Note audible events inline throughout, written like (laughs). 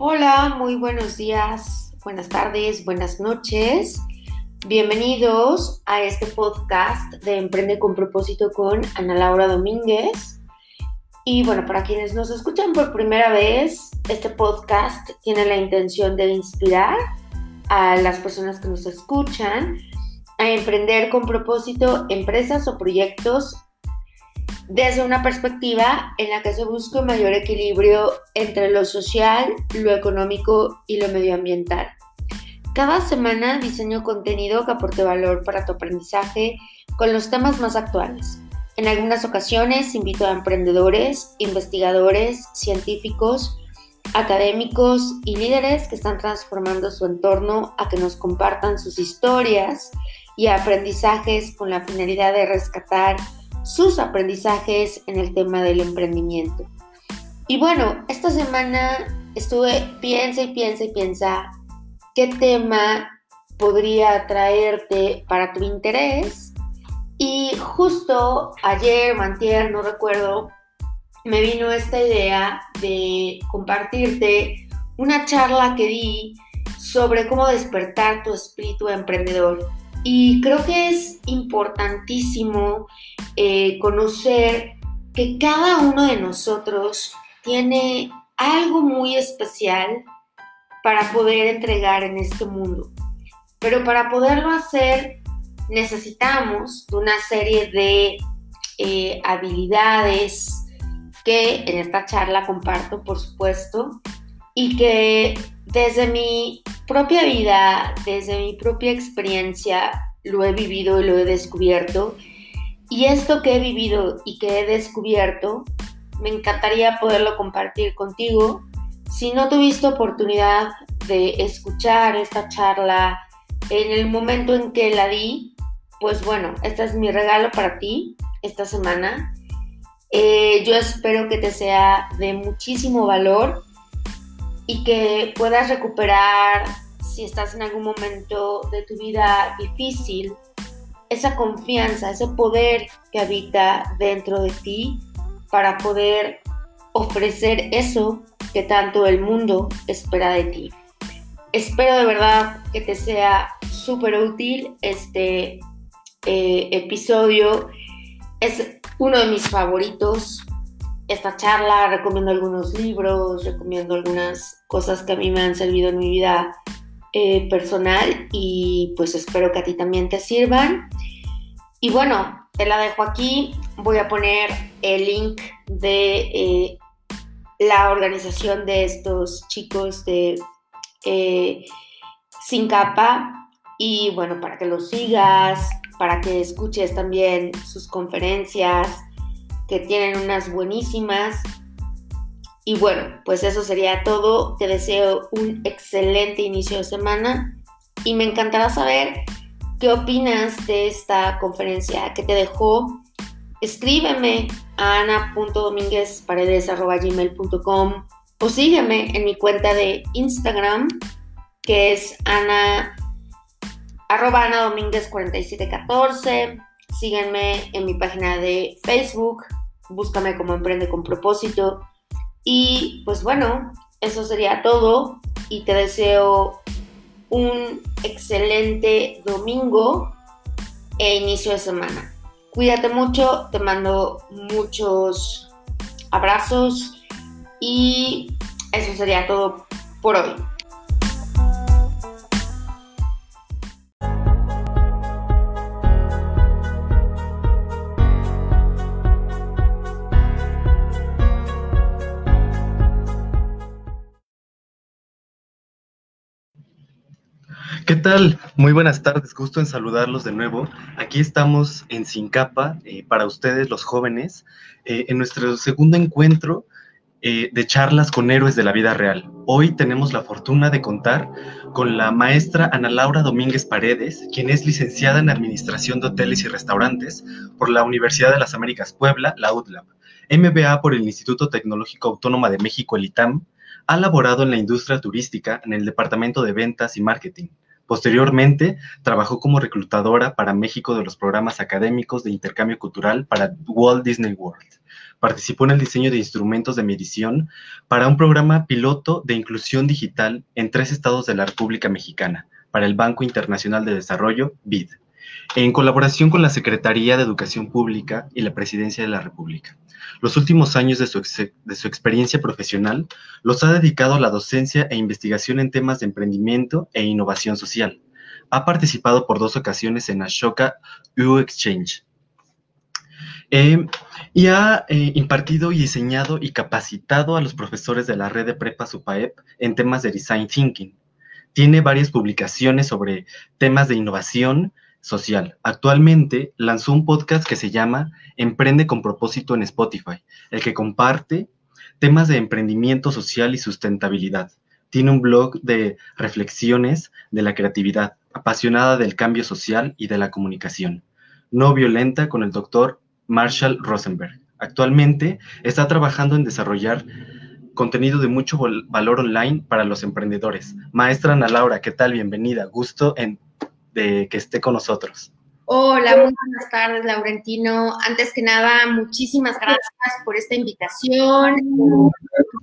Hola, muy buenos días, buenas tardes, buenas noches. Bienvenidos a este podcast de Emprende con propósito con Ana Laura Domínguez. Y bueno, para quienes nos escuchan por primera vez, este podcast tiene la intención de inspirar a las personas que nos escuchan a emprender con propósito empresas o proyectos desde una perspectiva en la que se busca un mayor equilibrio entre lo social, lo económico y lo medioambiental. Cada semana diseño contenido que aporte valor para tu aprendizaje con los temas más actuales. En algunas ocasiones invito a emprendedores, investigadores, científicos, académicos y líderes que están transformando su entorno a que nos compartan sus historias y aprendizajes con la finalidad de rescatar sus aprendizajes en el tema del emprendimiento. Y bueno, esta semana estuve piensa y piensa y piensa qué tema podría traerte para tu interés. Y justo ayer, mantier, no recuerdo, me vino esta idea de compartirte una charla que di sobre cómo despertar tu espíritu emprendedor. Y creo que es importantísimo eh, conocer que cada uno de nosotros tiene algo muy especial para poder entregar en este mundo. Pero para poderlo hacer necesitamos una serie de eh, habilidades que en esta charla comparto, por supuesto, y que desde mi propia vida, desde mi propia experiencia, lo he vivido y lo he descubierto. Y esto que he vivido y que he descubierto, me encantaría poderlo compartir contigo. Si no tuviste oportunidad de escuchar esta charla en el momento en que la di, pues bueno, este es mi regalo para ti esta semana. Eh, yo espero que te sea de muchísimo valor y que puedas recuperar, si estás en algún momento de tu vida difícil, esa confianza, ese poder que habita dentro de ti para poder ofrecer eso que tanto el mundo espera de ti. Espero de verdad que te sea súper útil este eh, episodio. Es uno de mis favoritos esta charla, recomiendo algunos libros, recomiendo algunas cosas que a mí me han servido en mi vida eh, personal y pues espero que a ti también te sirvan. Y bueno, te la dejo aquí. Voy a poner el link de eh, la organización de estos chicos de eh, Sin Capa. Y bueno, para que los sigas, para que escuches también sus conferencias que tienen unas buenísimas. Y bueno, pues eso sería todo. Te deseo un excelente inicio de semana y me encantará saber qué opinas de esta conferencia que te dejó. Escríbeme a ana.domínguezparedes.gmail.com o sígueme en mi cuenta de Instagram que es ana arroba ana 4714 síguenme en mi página de Facebook búscame como Emprende con propósito. Y pues bueno, eso sería todo y te deseo un excelente domingo e inicio de semana. Cuídate mucho, te mando muchos abrazos y eso sería todo por hoy. ¿Qué tal? Muy buenas tardes, gusto en saludarlos de nuevo. Aquí estamos en Sin Capa eh, para ustedes, los jóvenes, eh, en nuestro segundo encuentro eh, de charlas con héroes de la vida real. Hoy tenemos la fortuna de contar con la maestra Ana Laura Domínguez Paredes, quien es licenciada en Administración de Hoteles y Restaurantes por la Universidad de las Américas Puebla, la UTLAB, MBA por el Instituto Tecnológico Autónoma de México, el ITAM, ha laborado en la industria turística en el Departamento de Ventas y Marketing Posteriormente, trabajó como reclutadora para México de los programas académicos de intercambio cultural para Walt Disney World. Participó en el diseño de instrumentos de medición para un programa piloto de inclusión digital en tres estados de la República Mexicana, para el Banco Internacional de Desarrollo, BID, en colaboración con la Secretaría de Educación Pública y la Presidencia de la República. Los últimos años de su, de su, experiencia profesional los ha dedicado a la docencia e investigación en temas de emprendimiento e innovación social. Ha participado por dos ocasiones en Ashoka U Exchange. Eh, y ha eh, impartido y diseñado y capacitado a los profesores de la red de prepa SUPAEP en temas de design thinking. Tiene varias publicaciones sobre temas de innovación, social. Actualmente lanzó un podcast que se llama Emprende con propósito en Spotify, el que comparte temas de emprendimiento social y sustentabilidad. Tiene un blog de reflexiones de la creatividad, apasionada del cambio social y de la comunicación. No violenta con el doctor Marshall Rosenberg. Actualmente está trabajando en desarrollar contenido de mucho valor online para los emprendedores. Maestra Ana Laura, ¿qué tal? Bienvenida. Gusto en de que esté con nosotros. Hola, muy buenas tardes, Laurentino. Antes que nada, muchísimas gracias por esta invitación.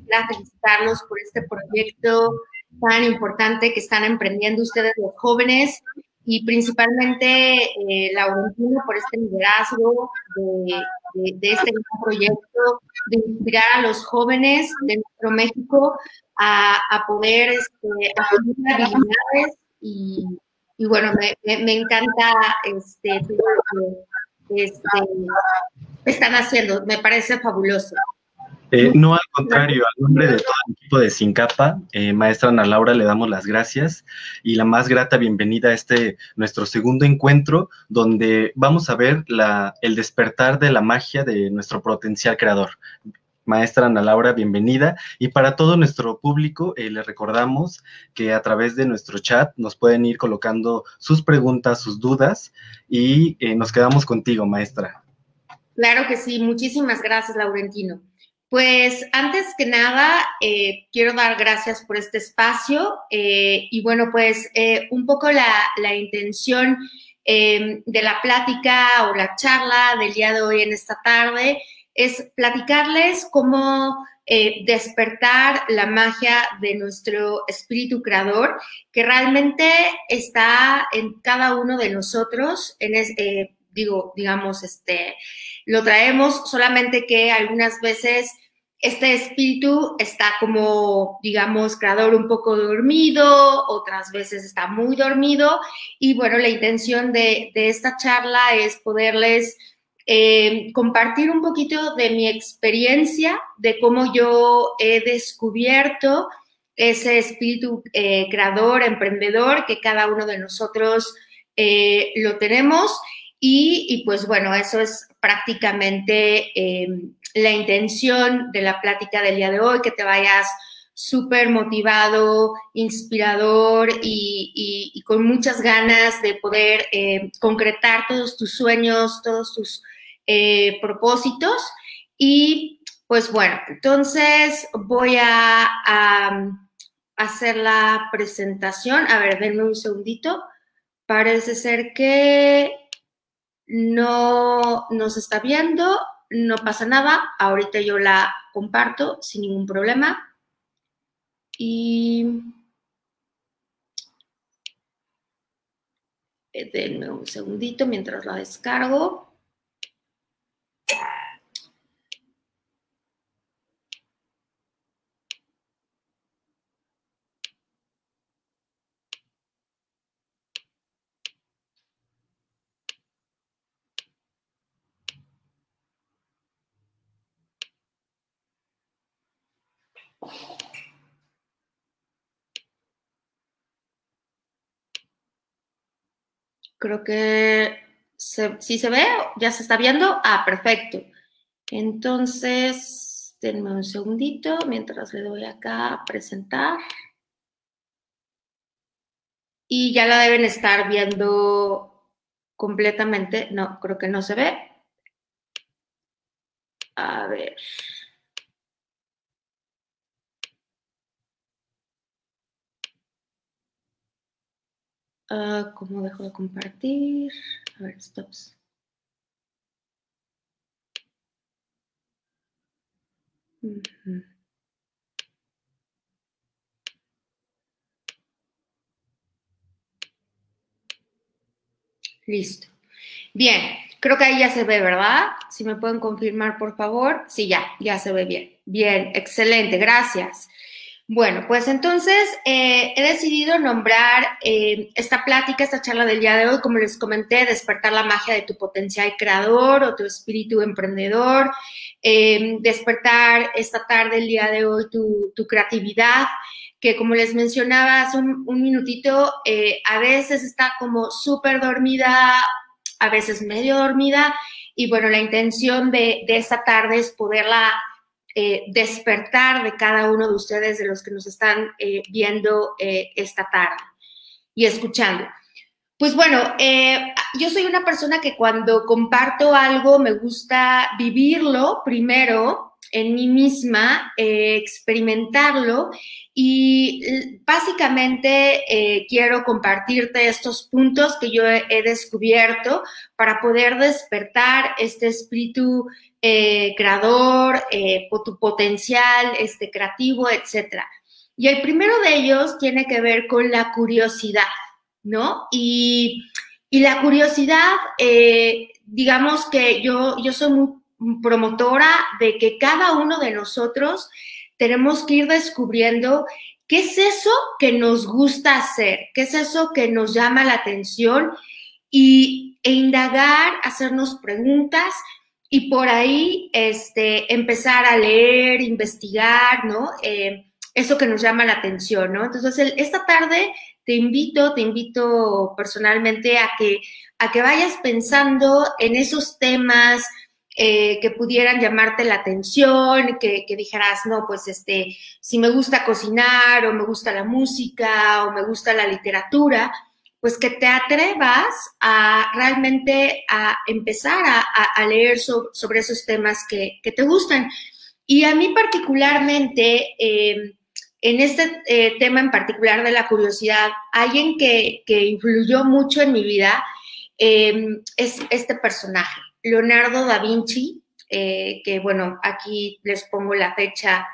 Gracias felicitarlos por este proyecto tan importante que están emprendiendo ustedes los jóvenes y principalmente eh, Laurentino por este liderazgo de, este proyecto de inspirar a los jóvenes de nuestro México a, poder este, habilidades y, y bueno, me, encanta este, este, están haciendo, me parece fabuloso. Eh, no, al contrario, al nombre de todo el equipo de Sincapa, eh, maestra Ana Laura, le damos las gracias y la más grata bienvenida a este nuestro segundo encuentro, donde vamos a ver la, el despertar de la magia de nuestro potencial creador. Maestra Ana Laura, bienvenida. Y para todo nuestro público, eh, le recordamos que a través de nuestro chat nos pueden ir colocando sus preguntas, sus dudas y eh, nos quedamos contigo, maestra. Claro que sí, muchísimas gracias, Laurentino. Pues antes que nada, eh, quiero dar gracias por este espacio y bueno, pues un poco la, la intención de la plática o la charla del día de hoy en esta tarde es platicarles cómo eh, despertar la magia de nuestro espíritu creador, que realmente está en cada uno de nosotros, en eh, digo, digamos, este, lo traemos, solamente que algunas veces este espíritu está como, digamos, creador un poco dormido, otras veces está muy dormido, y bueno, la intención de, de esta charla es poderles eh, compartir un poquito de mi experiencia, de cómo yo he descubierto ese espíritu eh, creador, emprendedor que cada uno de nosotros eh, lo tenemos. Y, pues bueno, eso es prácticamente la intención de la plática del día de hoy, que te vayas súper motivado, inspirador y, y, con muchas ganas de poder concretar todos tus sueños, todos tus eh, propósitos. Y pues bueno, entonces voy a, hacer la presentación. A ver, denme un segundito. Parece ser que no nos está viendo, no pasa nada. Ahorita yo la comparto sin ningún problema. Y denme un segundito mientras la descargo. Creo que si se ve, ya se está viendo. Ah, perfecto. Entonces, denme un segundito mientras le doy acá a presentar. Y ya la deben estar viendo completamente. No, creo que no se ve. A ver. Ah, ¿Cómo dejo de compartir? A ver, stops. Listo. Bien, creo que ahí ya se ve, ¿verdad? Si me pueden confirmar, por favor. Sí, ya, ya se ve bien. Bien, excelente, gracias. Bueno, pues entonces eh, he decidido nombrar eh, esta plática, esta charla del día de hoy, como les comenté, despertar la magia de tu potencial creador o tu espíritu emprendedor, eh, despertar esta tarde, el día de hoy, tu, creatividad, que como les mencionaba hace un, un minutito, a veces está como súper dormida, a veces medio dormida, y bueno, la intención de esta tarde es poderla eh, despertar de cada uno de ustedes, de los que nos están eh, viendo eh, esta tarde y escuchando. Pues bueno, yo soy una persona que cuando comparto algo me gusta vivirlo primero en mí misma, experimentarlo y básicamente quiero compartirte estos puntos que yo he, descubierto para poder despertar este espíritu eh, creador, eh, tu potencial este, creativo, etc. Y el primero de ellos tiene que ver con la curiosidad, ¿no? Y, la curiosidad, eh, digamos que yo, yo soy muy promotora de que cada uno de nosotros tenemos que ir descubriendo qué es eso que nos gusta hacer, qué es eso que nos llama la atención y, e indagar, hacernos preguntas y por ahí este, empezar a leer, investigar, ¿no? Eh, eso que nos llama la atención, ¿no? Entonces, esta tarde te invito, te invito personalmente a que, a que vayas pensando en esos temas eh, que pudieran llamarte la atención, que, que, dijeras, no, pues este, si me gusta cocinar o me gusta la música o me gusta la literatura, pues que te atrevas a realmente a empezar a, leer sobre esos temas que, te gustan. Y a mí particularmente, em, en este eh, tema en particular de la curiosidad, alguien que, que influyó mucho en mi vida em, es este personaje, Leonardo da Vinci, eh, que bueno, aquí les pongo la fecha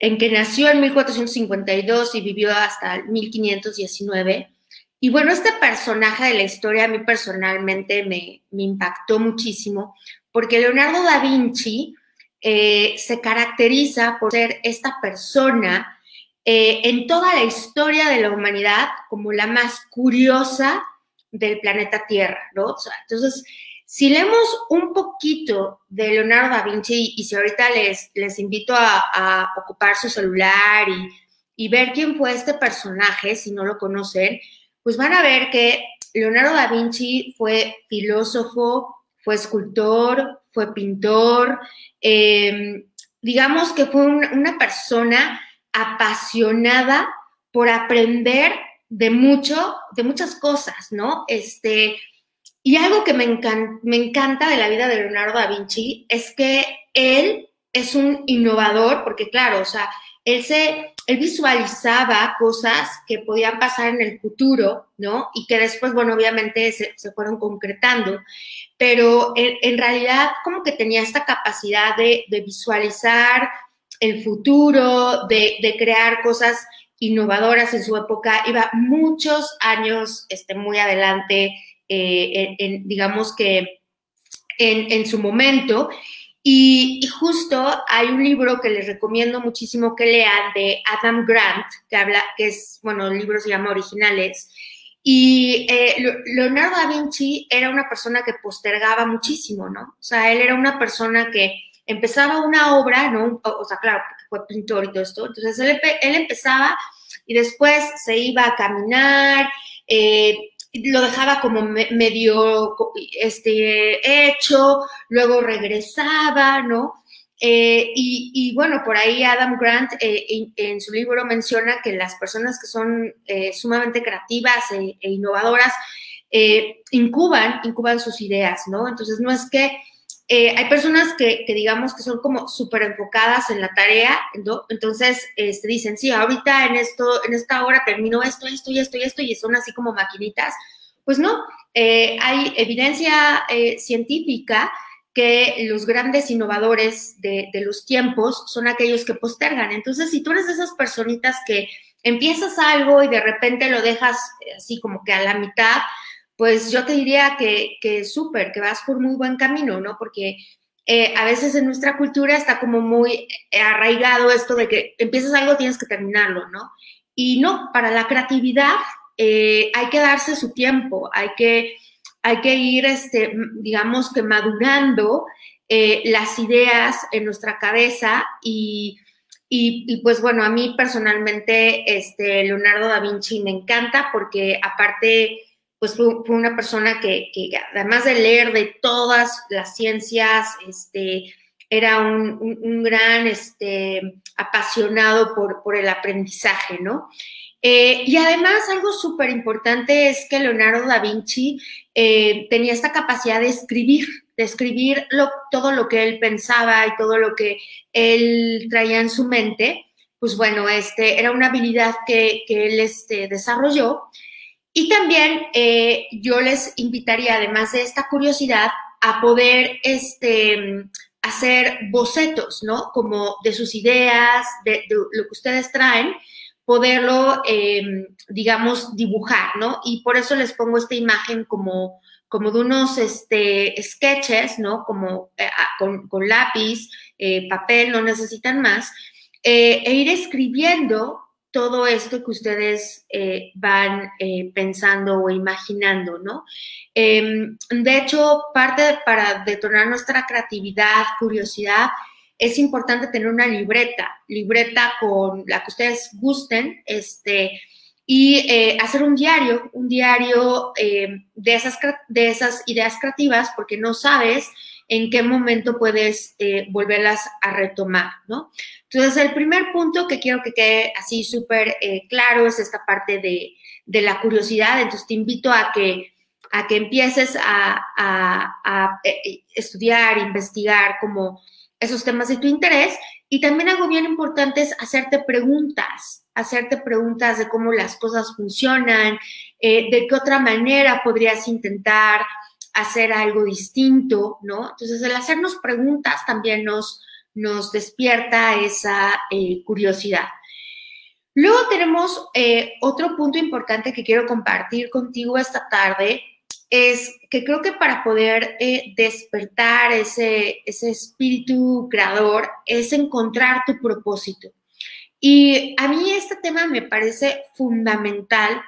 en que nació en 1452 y vivió hasta 1519. Y bueno, este personaje de la historia a mí personalmente me, impactó muchísimo porque Leonardo da Vinci eh, se caracteriza por ser esta persona eh, en toda la historia de la humanidad como la más curiosa del planeta Tierra, ¿no? entonces, si leemos un poquito de Leonardo da Vinci y si ahorita les, les invito a, ocupar su celular y, y ver quién fue este personaje, si no lo conocen, pues van a ver que Leonardo da Vinci fue filósofo, fue escultor, fue pintor, em, digamos que fue una persona apasionada por aprender de mucho, de muchas cosas, ¿no? Este, y algo que me, me encanta de la vida de Leonardo da Vinci es que él es un innovador, porque claro, o sea, él se, él visualizaba cosas que podían pasar en el futuro, ¿no? Y que después, bueno, obviamente se, fueron concretando, pero en, realidad como que tenía esta capacidad de, visualizar el futuro, de, crear cosas innovadoras en su época, iba muchos años este, muy adelante, eh, digamos que en, en su momento, y, justo hay un libro que les recomiendo muchísimo que lean de Adam Grant, que habla, que es, bueno, el libro se llama Originales. Y eh, Leonardo da Vinci era una persona que postergaba muchísimo, ¿no? O sea, él era una persona que empezaba una obra, ¿no? O, sea, claro, fue pintor y todo esto. Entonces, él, él empezaba y después se iba a caminar, eh, lo dejaba como medio este, hecho, luego regresaba, ¿no? Eh, y, bueno, por ahí Adam Grant eh, en, su libro menciona que las personas que son eh, sumamente creativas e, e innovadoras incuban, incuban sus ideas, ¿no? Entonces no es que eh, hay personas que, digamos que son como súper enfocadas en la tarea, ¿no? Entonces este, dicen, sí, ahorita en, esto, en esta hora termino esto, esto y esto y esto, y son así como maquinitas. Pues no, eh, hay evidencia eh, científica que los grandes innovadores de, de, los tiempos son aquellos que postergan. Entonces, si tú eres de esas personitas que empiezas algo y de repente lo dejas así como que a la mitad, pues yo te diría que, que súper, que vas por muy buen camino, ¿no? Porque eh, a veces en nuestra cultura está como muy arraigado esto de que empiezas algo, tienes que terminarlo, ¿no? Y no, para la creatividad eh, hay que darse su tiempo, hay que, hay que ir, este, digamos que madurando eh, las ideas en nuestra cabeza y, y, y, pues bueno, a mí personalmente este, Leonardo da Vinci me encanta porque aparte pues fue, una persona que, además de leer de todas las ciencias, este, era un, gran este, apasionado por, el aprendizaje, ¿no? Eh, y además algo súper importante es que Leonardo da Vinci eh, tenía esta capacidad de escribir, de escribir todo lo que él pensaba y todo lo que él traía en su mente. Pues bueno, este, era una habilidad que, él este, desarrolló y también eh, yo les invitaría, además de esta curiosidad, a poder este, hacer bocetos, ¿no? Como de sus ideas, de, lo que ustedes traen, poderlo, em, digamos, dibujar, ¿no? Y por eso les pongo esta imagen como, como de unos este, sketches, ¿no? Como eh, ah, con, lápiz, eh, papel, no necesitan más, e ir escribiendo todo esto que ustedes eh, van eh, pensando o imaginando, ¿no? Em, de hecho, parte para detonar nuestra creatividad, curiosidad, es importante tener una libreta, libreta con la que ustedes gusten, este, y eh, hacer un diario, un diario de, esas, de esas ideas creativas, porque no sabes en qué momento puedes eh, volverlas a retomar, ¿no? Entonces, el primer punto que quiero que quede así súper eh, claro es esta parte de, la curiosidad. Entonces, te invito a que, a que empieces a, eh, estudiar, investigar como esos temas de tu interés. Y también algo bien importante es hacerte preguntas, hacerte preguntas de cómo las cosas funcionan, de qué otra manera podrías intentar hacer algo distinto, ¿no? Entonces, el hacernos preguntas también nos, despierta esa eh, curiosidad. Luego tenemos eh, otro punto importante que quiero compartir contigo esta tarde, es que creo que para poder eh, despertar ese espíritu creador es encontrar tu propósito. Y a mí este tema me parece fundamental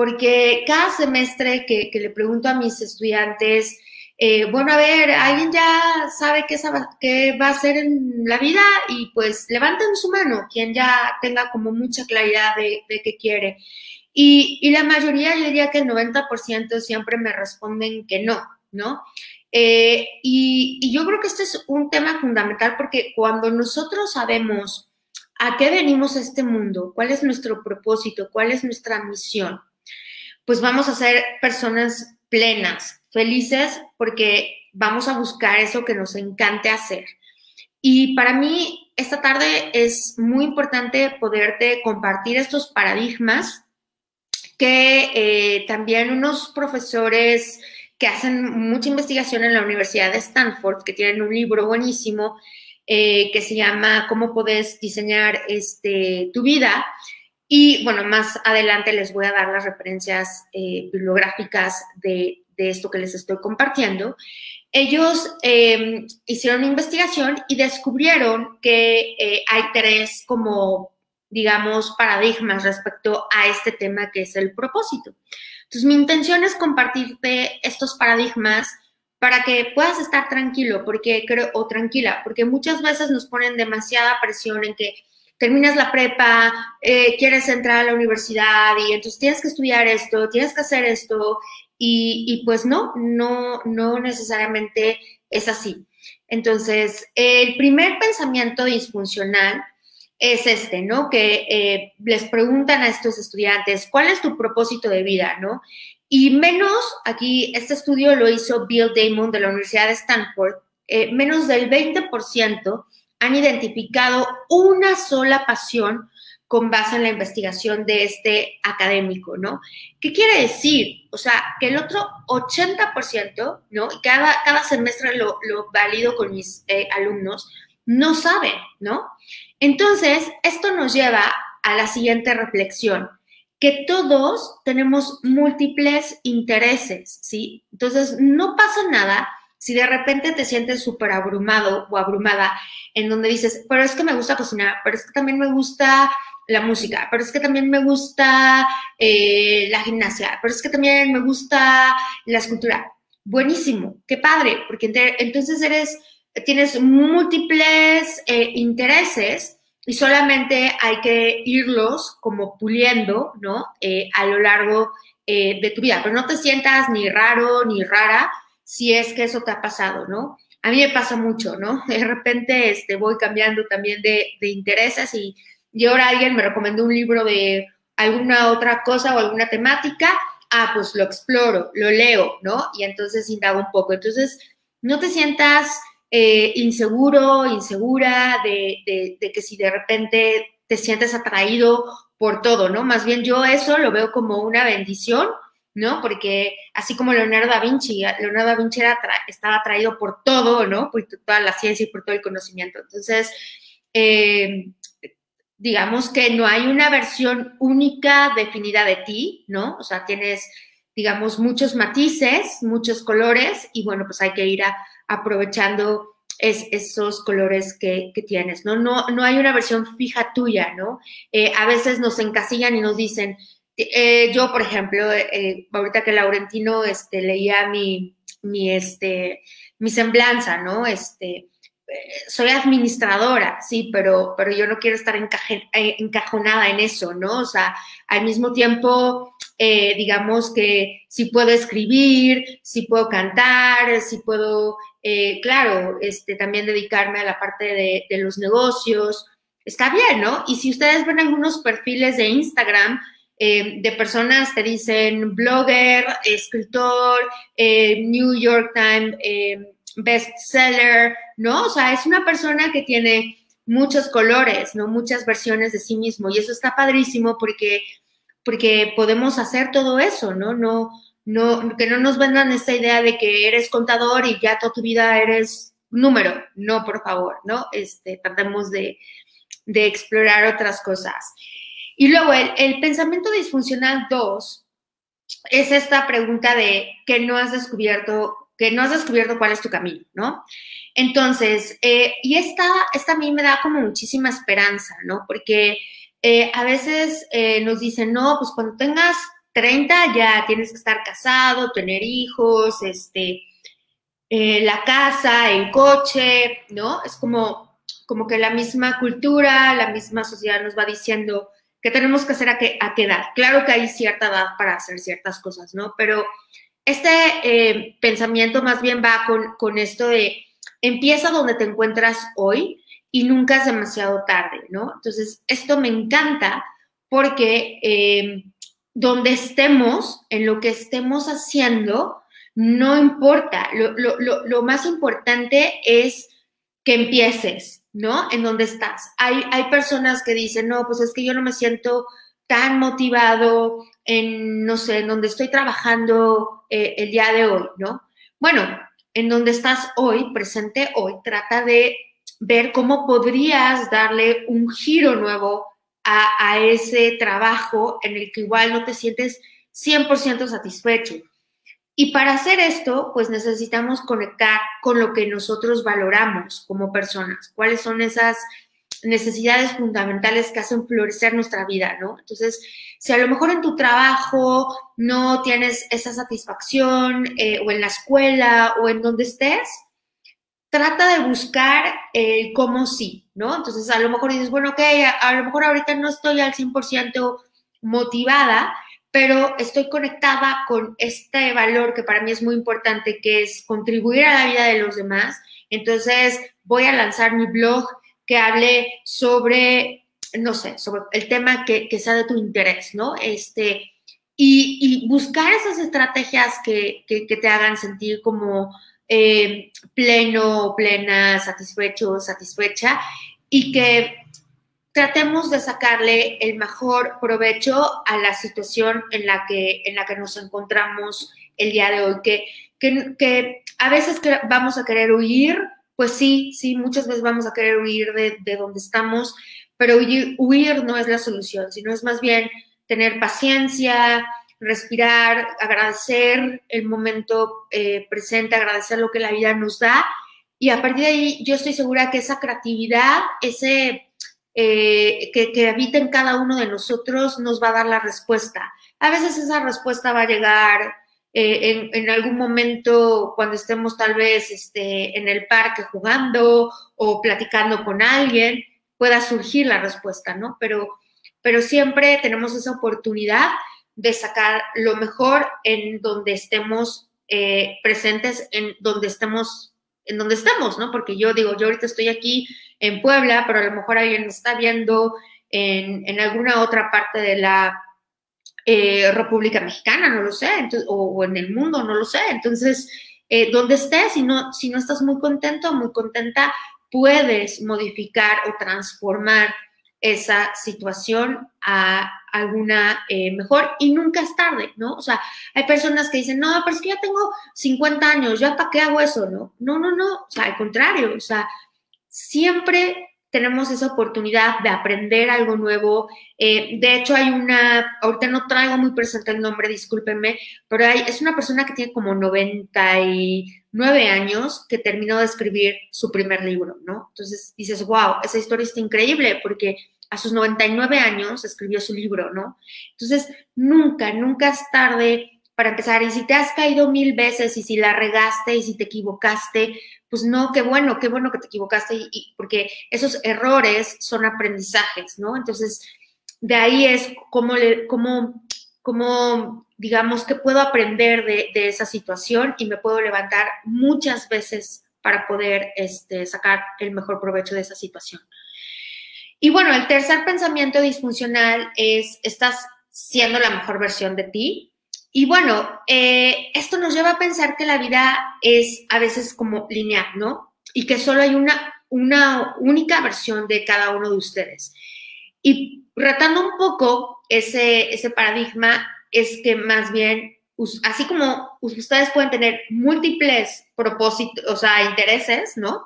porque cada semestre que, le pregunto a mis estudiantes, eh, bueno, a ver, alguien ya sabe qué, va a hacer en la vida y pues levanten su mano, quien ya tenga como mucha claridad de, qué quiere. Y, la mayoría, yo diría que el 90% siempre me responden que no, ¿no? Eh, y, y yo creo que este es un tema fundamental porque cuando nosotros sabemos a qué venimos a este mundo, cuál es nuestro propósito, cuál es nuestra misión, pues vamos a ser personas plenas, felices, porque vamos a buscar eso que nos encante hacer. Y para mí, esta tarde es muy importante poderte compartir estos paradigmas que eh, también unos profesores que hacen mucha investigación en la Universidad de Stanford, que tienen un libro buenísimo eh, que se llama Cómo puedes diseñar este, tu vida, y bueno, más adelante les voy a dar las referencias eh, bibliográficas de, esto que les estoy compartiendo. Ellos em, hicieron una investigación y descubrieron que eh, hay tres como, digamos, paradigmas respecto a este tema que es el propósito. Entonces, mi intención es compartirte estos paradigmas para que puedas estar tranquilo, porque creo, o tranquila, porque muchas veces nos ponen demasiada presión en que terminas la prepa, eh, quieres entrar a la universidad y entonces tienes que estudiar esto, tienes que hacer esto y, pues no, no, no necesariamente es así. Entonces, el primer pensamiento disfuncional es este, ¿no? Que eh, les preguntan a estos estudiantes, ¿cuál es tu propósito de vida, ¿no? Y menos, aquí, este estudio lo hizo Bill Damon de la Universidad de Stanford, eh, menos del 20% han identificado una sola pasión con base en la investigación de este académico, ¿no? ¿Qué quiere decir? O sea, que el otro 80%, ¿no? Cada, cada semestre lo, lo valido con mis eh, alumnos, no sabe, ¿no? Entonces, esto nos lleva a la siguiente reflexión, que todos tenemos múltiples intereses, ¿sí? Entonces, no pasa nada si de repente te sientes súper abrumado o abrumada en donde dices, pero es que me gusta cocinar, pero es que también me gusta la música, pero es que también me gusta eh, la gimnasia, pero es que también me gusta la escultura. Buenísimo, qué padre, porque entonces eres, tienes múltiples eh, intereses y solamente hay que irlos como puliendo, ¿no? Eh, a lo largo de tu vida, pero no te sientas ni raro ni rara si es que eso te ha pasado, ¿no? A mí me pasa mucho, ¿no? (laughs) De repente este, voy cambiando también de, de intereses y y ahora alguien me recomendó un libro de alguna otra cosa o alguna temática, ah, pues lo exploro, lo leo, ¿no? Y entonces indago un poco. Entonces, no te sientas eh, inseguro, insegura de, de, que si de repente te sientes atraído por todo, ¿no? Más bien yo eso lo veo como una bendición, ¿no? Porque así como Leonardo da Vinci, Leonardo da Vinci era estaba atraído por todo, ¿no? Por toda la ciencia y por todo el conocimiento. Entonces, eh, digamos que no hay una versión única definida de ti, ¿no? O sea, tienes, digamos, muchos matices, muchos colores y bueno, pues hay que ir aprovechando esos colores que, tienes, ¿no? ¿no? No hay una versión fija tuya, ¿no? Eh, a veces nos encasillan y nos dicen, eh, yo, por ejemplo, eh, ahorita que Laurentino este, leía mi, mi, este, mi semblanza, ¿no? Este, soy administradora, sí, pero, pero yo no quiero estar eh, encajonada en eso, ¿no? O sea, al mismo tiempo, eh, digamos que si puedo escribir, si puedo cantar, si puedo, eh, claro, este, también dedicarme a la parte de, los negocios, está bien, ¿no? Y si ustedes ven algunos perfiles de Instagram, de personas que dicen blogger, escritor, New York Times, bestseller, ¿no? O sea, es una persona que tiene muchos colores, ¿no? Muchas versiones de sí mismo y eso está padrísimo porque, porque podemos hacer todo eso, ¿no? No, no, que no nos vendan esta idea de que eres contador y ya toda tu vida eres número. No, por favor, ¿no? Este, tratemos de, de explorar otras cosas. Y luego el, pensamiento disfuncional 2 es esta pregunta de que no has descubierto que no has descubierto cuál es tu camino, ¿no? Entonces, eh, y esta, esta a mí me da como muchísima esperanza, ¿no? Porque eh, a veces eh, nos dicen, no, pues cuando tengas 30 ya tienes que estar casado, tener hijos, este, la casa, el coche, ¿no? Es como, como que la misma cultura, la misma sociedad nos va diciendo que tenemos que hacer a qué, a qué edad. Claro que hay cierta edad para hacer ciertas cosas, ¿no? Pero este eh, pensamiento más bien va con, esto de empieza donde te encuentras hoy y nunca es demasiado tarde, ¿no? Entonces, esto me encanta porque eh, donde estemos, en lo que estemos haciendo, no importa. Lo, más importante es que empieces, ¿no? En donde estás. Hay, hay personas que dicen, no, pues es que yo no me siento tan motivado en, no sé, en donde estoy trabajando eh, el día de hoy, ¿no? Bueno, en donde estás hoy, presente hoy, trata de ver cómo podrías darle un giro nuevo a, ese trabajo en el que igual no te sientes 100% satisfecho. Y para hacer esto, pues necesitamos conectar con lo que nosotros valoramos como personas, cuáles son esas necesidades fundamentales que hacen florecer nuestra vida, ¿no? Entonces, si a lo mejor en tu trabajo no tienes esa satisfacción, eh, o en la escuela, o en donde estés, trata de buscar el cómo sí, ¿no? Entonces, a lo mejor dices, bueno, ok, a, lo mejor ahorita no estoy al 100% motivada, pero estoy conectada con este valor que para mí es muy importante, que es contribuir a la vida de los demás. Entonces, voy a lanzar mi blog que hable sobre, no sé, sobre el tema que, sea de tu interés, ¿no? Este, y, buscar esas estrategias que, te hagan sentir como eh, pleno, plena, satisfecho, satisfecha y que tratemos de sacarle el mejor provecho a la situación en la que, en la que nos encontramos el día de hoy, que, que, a veces vamos a querer huir, pues sí, sí, muchas veces vamos a querer huir de, de donde estamos, pero huir, no es la solución, sino es más bien tener paciencia, respirar, agradecer el momento eh, presente, agradecer lo que la vida nos da. Y a partir de ahí yo estoy segura que esa creatividad, ese eh, que, habita en cada uno de nosotros nos va a dar la respuesta. A veces esa respuesta va a llegar eh, en, algún momento cuando estemos tal vez este, en el parque jugando o platicando con alguien, pueda surgir la respuesta, ¿no? Pero, pero siempre tenemos esa oportunidad de sacar lo mejor en donde estemos eh, presentes, en donde estemos, en donde estemos, ¿no? Porque yo digo, yo ahorita estoy aquí en Puebla, pero a lo mejor alguien está viendo en, alguna otra parte de la eh, República Mexicana, no lo sé, o, en el mundo, no lo sé. Entonces, eh, donde estés, si no, si no estás muy contento, muy contenta, puedes modificar o transformar esa situación a alguna eh, mejor y nunca es tarde, ¿no? O sea, hay personas que dicen, no, pero es que ya tengo 50 años, ¿ya para qué hago eso, no? No, no, no, o sea, al contrario, o sea, siempre tenemos esa oportunidad de aprender algo nuevo. Eh, de hecho, hay una, ahorita no traigo muy presente el nombre, discúlpenme, pero hay, es una persona que tiene como 99 años que terminó de escribir su primer libro, ¿no? Entonces dices, wow, esa historia está increíble porque a sus 99 años escribió su libro, ¿no? Entonces, nunca, nunca es tarde para empezar. Y si te has caído mil veces y si la regaste y si te equivocaste, pues no, qué bueno, qué bueno que te equivocaste, porque esos errores son aprendizajes, ¿no? Entonces, de ahí es como, como, como digamos, que puedo aprender de, esa situación y me puedo levantar muchas veces para poder este, sacar el mejor provecho de esa situación. Y bueno, el tercer pensamiento disfuncional es, estás siendo la mejor versión de ti, y bueno, eh, esto nos lleva a pensar que la vida es a veces como lineal, ¿no? Y que solo hay una, una única versión de cada uno de ustedes. Y retando un poco ese, ese paradigma, es que más bien, así como ustedes pueden tener múltiples propósitos, o sea, intereses, ¿no?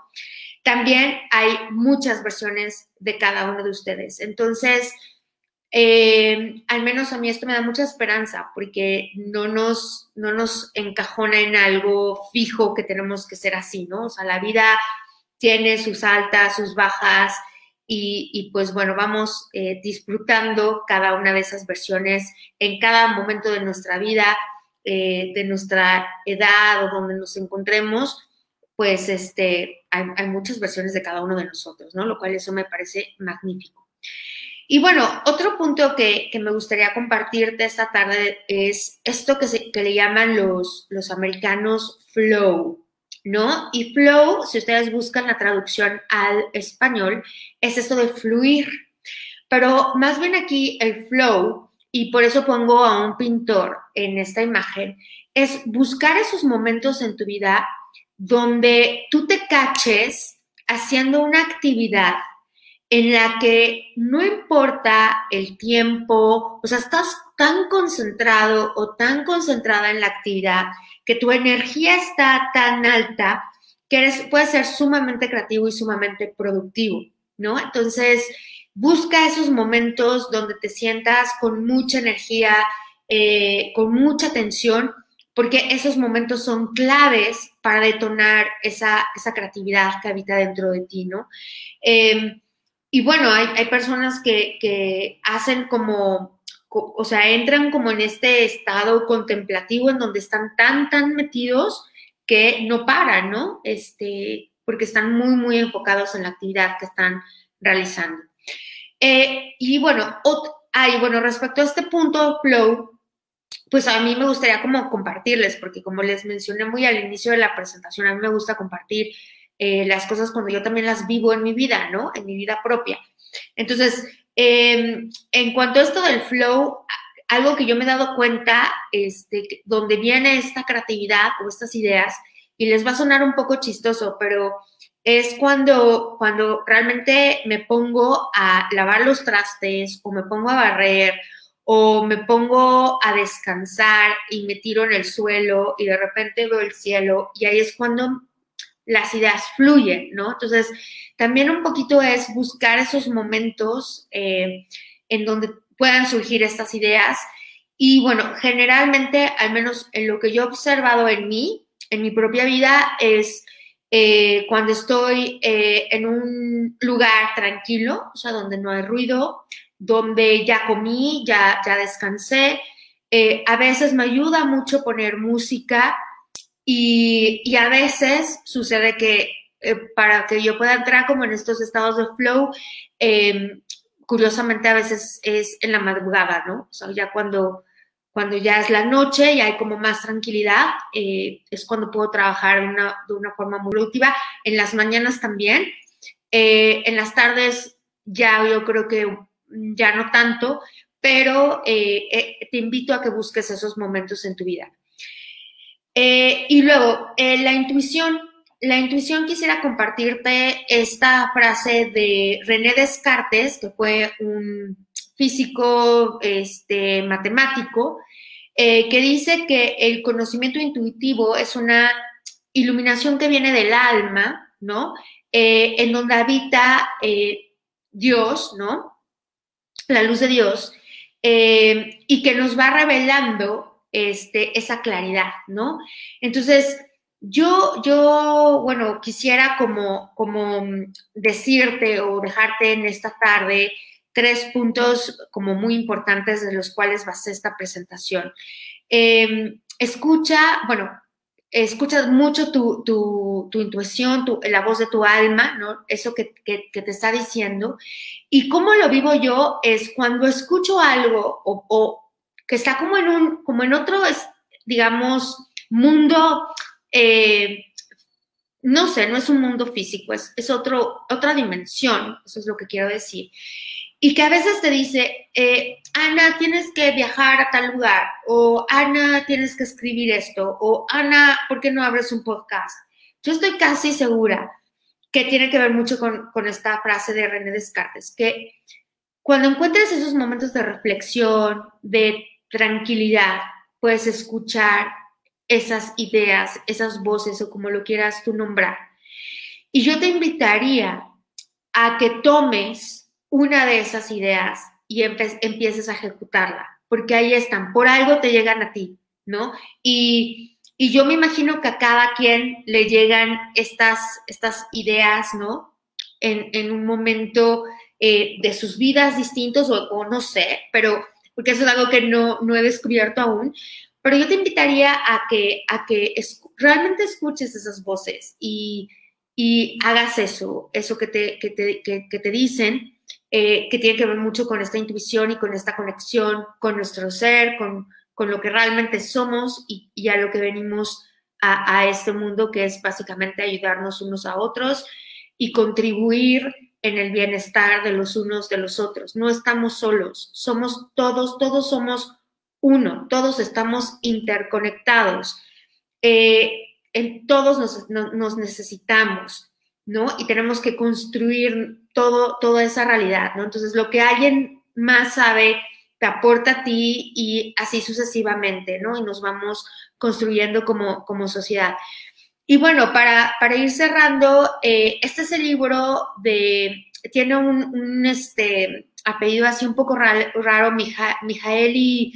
También hay muchas versiones de cada uno de ustedes. Entonces, eh, al menos a mí esto me da mucha esperanza porque no nos, no nos encajona en algo fijo que tenemos que ser así, ¿no? O sea, la vida tiene sus altas, sus bajas y, pues bueno, vamos eh, disfrutando cada una de esas versiones en cada momento de nuestra vida, eh, de nuestra edad o donde nos encontremos, pues este, hay, hay muchas versiones de cada uno de nosotros, ¿no? Lo cual eso me parece magnífico. Y bueno, otro punto que, me gustaría compartirte esta tarde es esto que, se, que le llaman los, los americanos flow, ¿no? Y flow, si ustedes buscan la traducción al español, es esto de fluir. Pero más bien aquí el flow, y por eso pongo a un pintor en esta imagen, es buscar esos momentos en tu vida donde tú te caches haciendo una actividad en la que no importa el tiempo, o sea, estás tan concentrado o tan concentrada en la actividad que tu energía está tan alta que eres, puedes ser sumamente creativo y sumamente productivo, ¿no? Entonces, busca esos momentos donde te sientas con mucha energía, eh, con mucha tensión, porque esos momentos son claves para detonar esa, esa creatividad que habita dentro de ti, ¿no? Em, y bueno, hay, hay personas que, que, hacen como, o sea, entran como en este estado contemplativo en donde están tan, tan metidos que no paran, ¿no? Este, porque están muy, muy enfocados en la actividad que están realizando. Eh, y bueno, bueno, respecto a este punto flow, pues a mí me gustaría como compartirles, porque como les mencioné muy al inicio de la presentación, a mí me gusta compartir eh, las cosas cuando yo también las vivo en mi vida, ¿no? En mi vida propia. Entonces, em, en cuanto a esto del flow, algo que yo me he dado cuenta, este, donde viene esta creatividad o estas ideas, y les va a sonar un poco chistoso, pero es cuando, cuando realmente me pongo a lavar los trastes o me pongo a barrer o me pongo a descansar y me tiro en el suelo y de repente veo el cielo y ahí es cuando las ideas fluyen, ¿no? Entonces, también un poquito es buscar esos momentos eh, en donde puedan surgir estas ideas. Y bueno, generalmente, al menos en lo que yo he observado en mí, en mi propia vida, es eh, cuando estoy eh, en un lugar tranquilo, o sea, donde no hay ruido, donde ya comí, ya, ya descansé. a veces me ayuda mucho poner música y, a veces sucede que eh, para que yo pueda entrar como en estos estados de flow, em, curiosamente a veces es en la madrugada, ¿no? O sea, ya cuando, cuando ya es la noche y hay como más tranquilidad, eh, es cuando puedo trabajar de una, de una, forma muy productiva. En las mañanas también. Eh, en las tardes ya yo creo que ya no tanto, pero te invito a que busques esos momentos en tu vida. Y luego, la intuición la intuición quisiera compartirte esta frase de René Descartes, que fue un físico este, matemático, eh, que dice que el conocimiento intuitivo es una iluminación que viene del alma, ¿no? Eh, en donde habita eh, Dios, ¿no? La luz de Dios, y que nos va revelando este, esa claridad, ¿no? Entonces, yo, yo, bueno, quisiera como, como decirte o dejarte en esta tarde tres puntos como muy importantes de los cuales basé esta presentación. Em, escucha, bueno, escucha mucho tu, intuición, la voz de tu alma, ¿no? Eso que, te está diciendo. Y cómo lo vivo yo es cuando escucho algo o, que está como en un, como en otro, digamos, mundo eh, no sé, no es un mundo físico, es, es otro, otra dimensión, eso es lo que quiero decir. Y que a veces te dice, eh, Ana, tienes que viajar a tal lugar, o Ana, tienes que escribir esto, o Ana, ¿por qué no abres un podcast? Yo estoy casi segura que tiene que ver mucho con, con esta frase de René Descartes, que cuando encuentres esos momentos de reflexión, de tranquilidad, puedes escuchar esas ideas, esas voces o como lo quieras tú nombrar. Y yo te invitaría a que tomes una de esas ideas y empieces a ejecutarla, porque ahí están, por algo te llegan a ti, ¿no? Y, yo me imagino que a cada quien le llegan estas, estas ideas, ¿no? En, un momento eh, de sus vidas distintos o, no sé, pero porque eso es algo que no, no he descubierto aún, pero yo te invitaría a que, a que realmente escuches esas voces y, hagas eso, eso que te, que te, dicen, eh, que tiene que ver mucho con esta intuición y con esta conexión con nuestro ser, con, lo que realmente somos y, a lo que venimos a, a, este mundo, que es básicamente ayudarnos unos a otros y contribuir en el bienestar de los unos de los otros. No estamos solos, somos todos, todos somos uno, todos estamos interconectados, eh, en todos nos, necesitamos, ¿no? Y tenemos que construir todo, toda esa realidad, ¿no? Entonces, lo que alguien más sabe te aporta a ti y así sucesivamente, ¿no? Y nos vamos construyendo como, como sociedad. Y bueno, para, para ir cerrando, eh, este es el libro de, tiene un, este, apellido así un poco raro, raro Mijaeli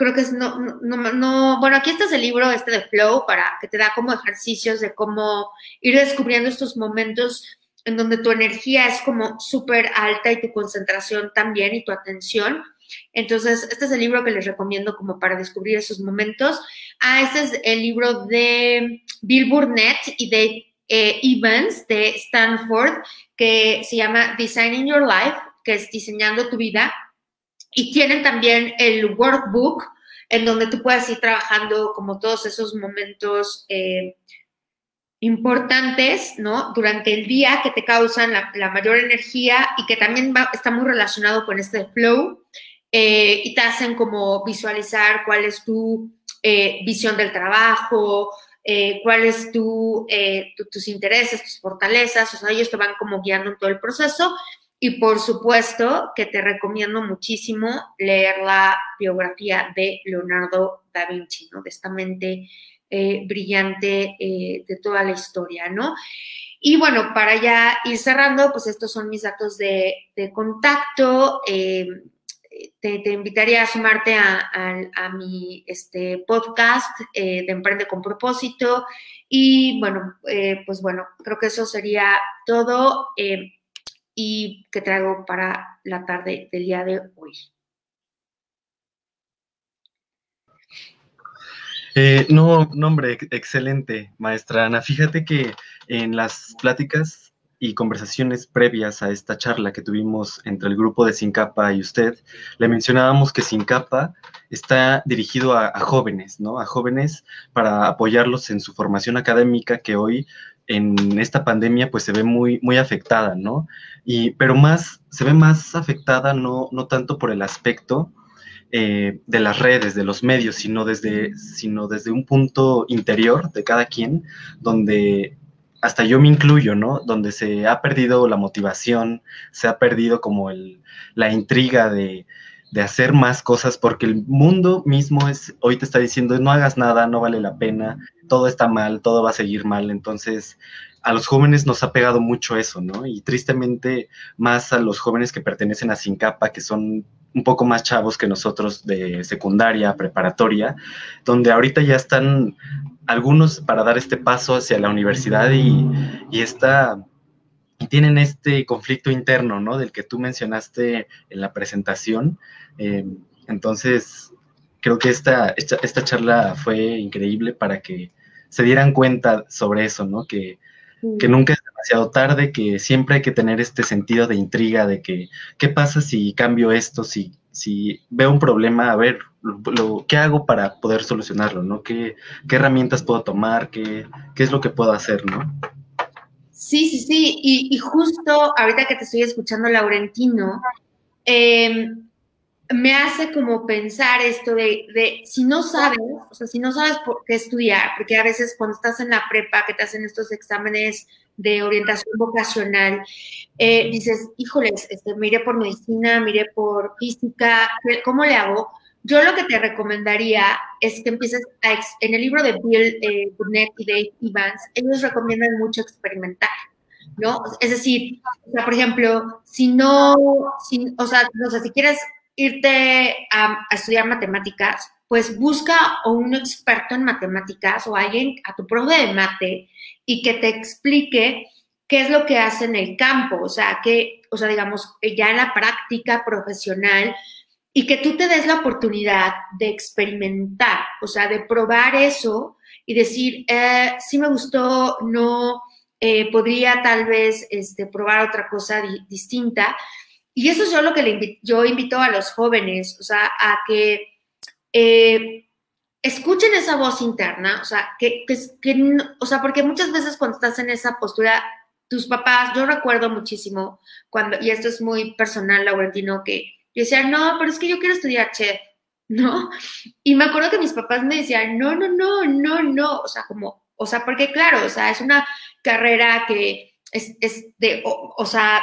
creo que es, no, no, no, bueno, aquí está el libro este de Flow para que te da como ejercicios de cómo ir descubriendo estos momentos en donde tu energía es como súper alta y tu concentración también y tu atención. Entonces, este es el libro que les recomiendo como para descubrir esos momentos. Ah, este es el libro de Bill Burnett y de eh, Evans de Stanford, que se llama Designing Your Life, que es diseñando tu vida. Y tienen también el workbook en donde tú puedes ir trabajando como todos esos momentos eh, importantes, ¿no? Durante el día que te causan la, mayor energía y que también está muy relacionado con este flow eh, y te hacen como visualizar cuál es tu eh, visión del trabajo, eh, cuáles tu, eh, tus intereses, tus fortalezas, o sea, ellos te van como guiando en todo el proceso. Y por supuesto que te recomiendo muchísimo leer la biografía de Leonardo da Vinci, ¿no? De esta mente brillante de toda la historia, ¿no? Y bueno, para ya ir cerrando, pues estos son mis datos de, contacto. Eh, te, invitaría a sumarte a, mi este, podcast eh, de Emprende con propósito. Y bueno, eh, pues bueno, creo que eso sería todo y que traigo para la tarde del día de hoy. Eh, no, no, hombre, excelente, maestra Ana. Fíjate que en las pláticas y conversaciones previas a esta charla que tuvimos entre el grupo de Sincapa y usted, le mencionábamos que Sincapa está dirigido a, jóvenes, ¿no? A jóvenes para apoyarlos en su formación académica que hoy en esta pandemia pues se ve muy, muy afectada, ¿no? Y, pero más, se ve más afectada no, no tanto por el aspecto eh, de las redes, de los medios, sino desde, sino desde un punto interior de cada quien, donde hasta yo me incluyo, ¿no? Donde se ha perdido la motivación, se ha perdido como el, la intriga de, de hacer más cosas, porque el mundo mismo es, hoy te está diciendo, no hagas nada, no vale la pena, todo está mal, todo va a seguir mal, entonces a los jóvenes nos ha pegado mucho eso, ¿no? Y tristemente más a los jóvenes que pertenecen a Sincapa, que son un poco más chavos que nosotros de secundaria, preparatoria, donde ahorita ya están algunos para dar este paso hacia la universidad y, y y tienen este conflicto interno, ¿no? Del que tú mencionaste en la presentación. Eh, entonces, creo que esta, esta, esta, charla fue increíble para que se dieran cuenta sobre eso, ¿no? Que, que nunca es demasiado tarde, que siempre hay que tener este sentido de intriga de que, ¿qué pasa si cambio esto? Si, si veo un problema, a ver, lo, ¿qué hago para poder solucionarlo? ¿no? ¿Qué, qué herramientas puedo tomar? ¿Qué, ¿Qué, es lo que puedo hacer? ¿no? Sí, sí, sí. Y, y justo ahorita que te estoy escuchando, Laurentino, eh, me hace como pensar esto de, de, si no sabes, o sea, si no sabes por qué estudiar, porque a veces cuando estás en la prepa, que te hacen estos exámenes de orientación vocacional, eh, dices, híjoles, este, por medicina, miré por física, ¿cómo le hago? Yo lo que te recomendaría es que empieces a, en el libro de Bill eh, Burnett y Dave Evans, ellos recomiendan mucho experimentar. ¿No? Es decir, o sea, por ejemplo, si no, si, o sea, no sé, si quieres irte a, estudiar matemáticas, pues busca o un experto en matemáticas o alguien a tu profe de mate y que te explique qué es lo que hace en el campo, o sea, que, o sea, digamos, ya en la práctica profesional y que tú te des la oportunidad de experimentar, o sea, de probar eso y decir, eh, sí me gustó, no, eh, podría tal vez este, probar otra cosa distinta. Y eso es yo lo que le invito, yo invito a los jóvenes, o sea, a que eh, escuchen esa voz interna, o sea, que, que, o sea, porque muchas veces cuando estás en esa postura, tus papás, yo recuerdo muchísimo cuando, y esto es muy personal, Laurentino, que yo decía, no, pero es que yo quiero estudiar chef, (laughs) ¿no? Y me acuerdo que mis papás me decían, no, no, no, no, no, o sea, como, o sea, porque claro, o sea, es una carrera que es, es de, o, sea,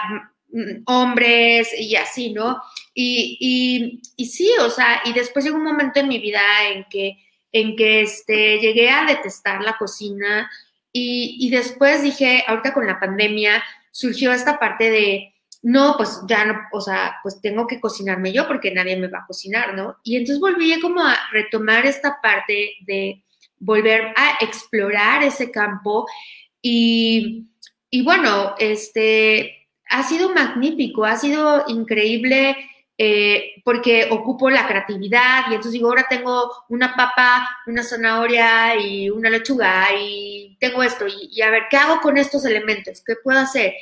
hombres y así, ¿no? Y, y, sí, o sea, y después llegó un momento en mi vida en que, en que este, llegué a detestar la cocina y, y después dije, ahorita con la pandemia surgió esta parte de, no, pues ya no, o sea, pues tengo que cocinarme yo porque nadie me va a cocinar, ¿no? Y entonces volví como a retomar esta parte de volver a explorar ese campo y, y bueno, este, ha sido magnífico, ha sido increíble eh, porque ocupo la creatividad y entonces digo, ahora tengo una papa, una zanahoria y una lechuga y tengo esto y, a ver, ¿qué hago con estos elementos? ¿Qué puedo hacer?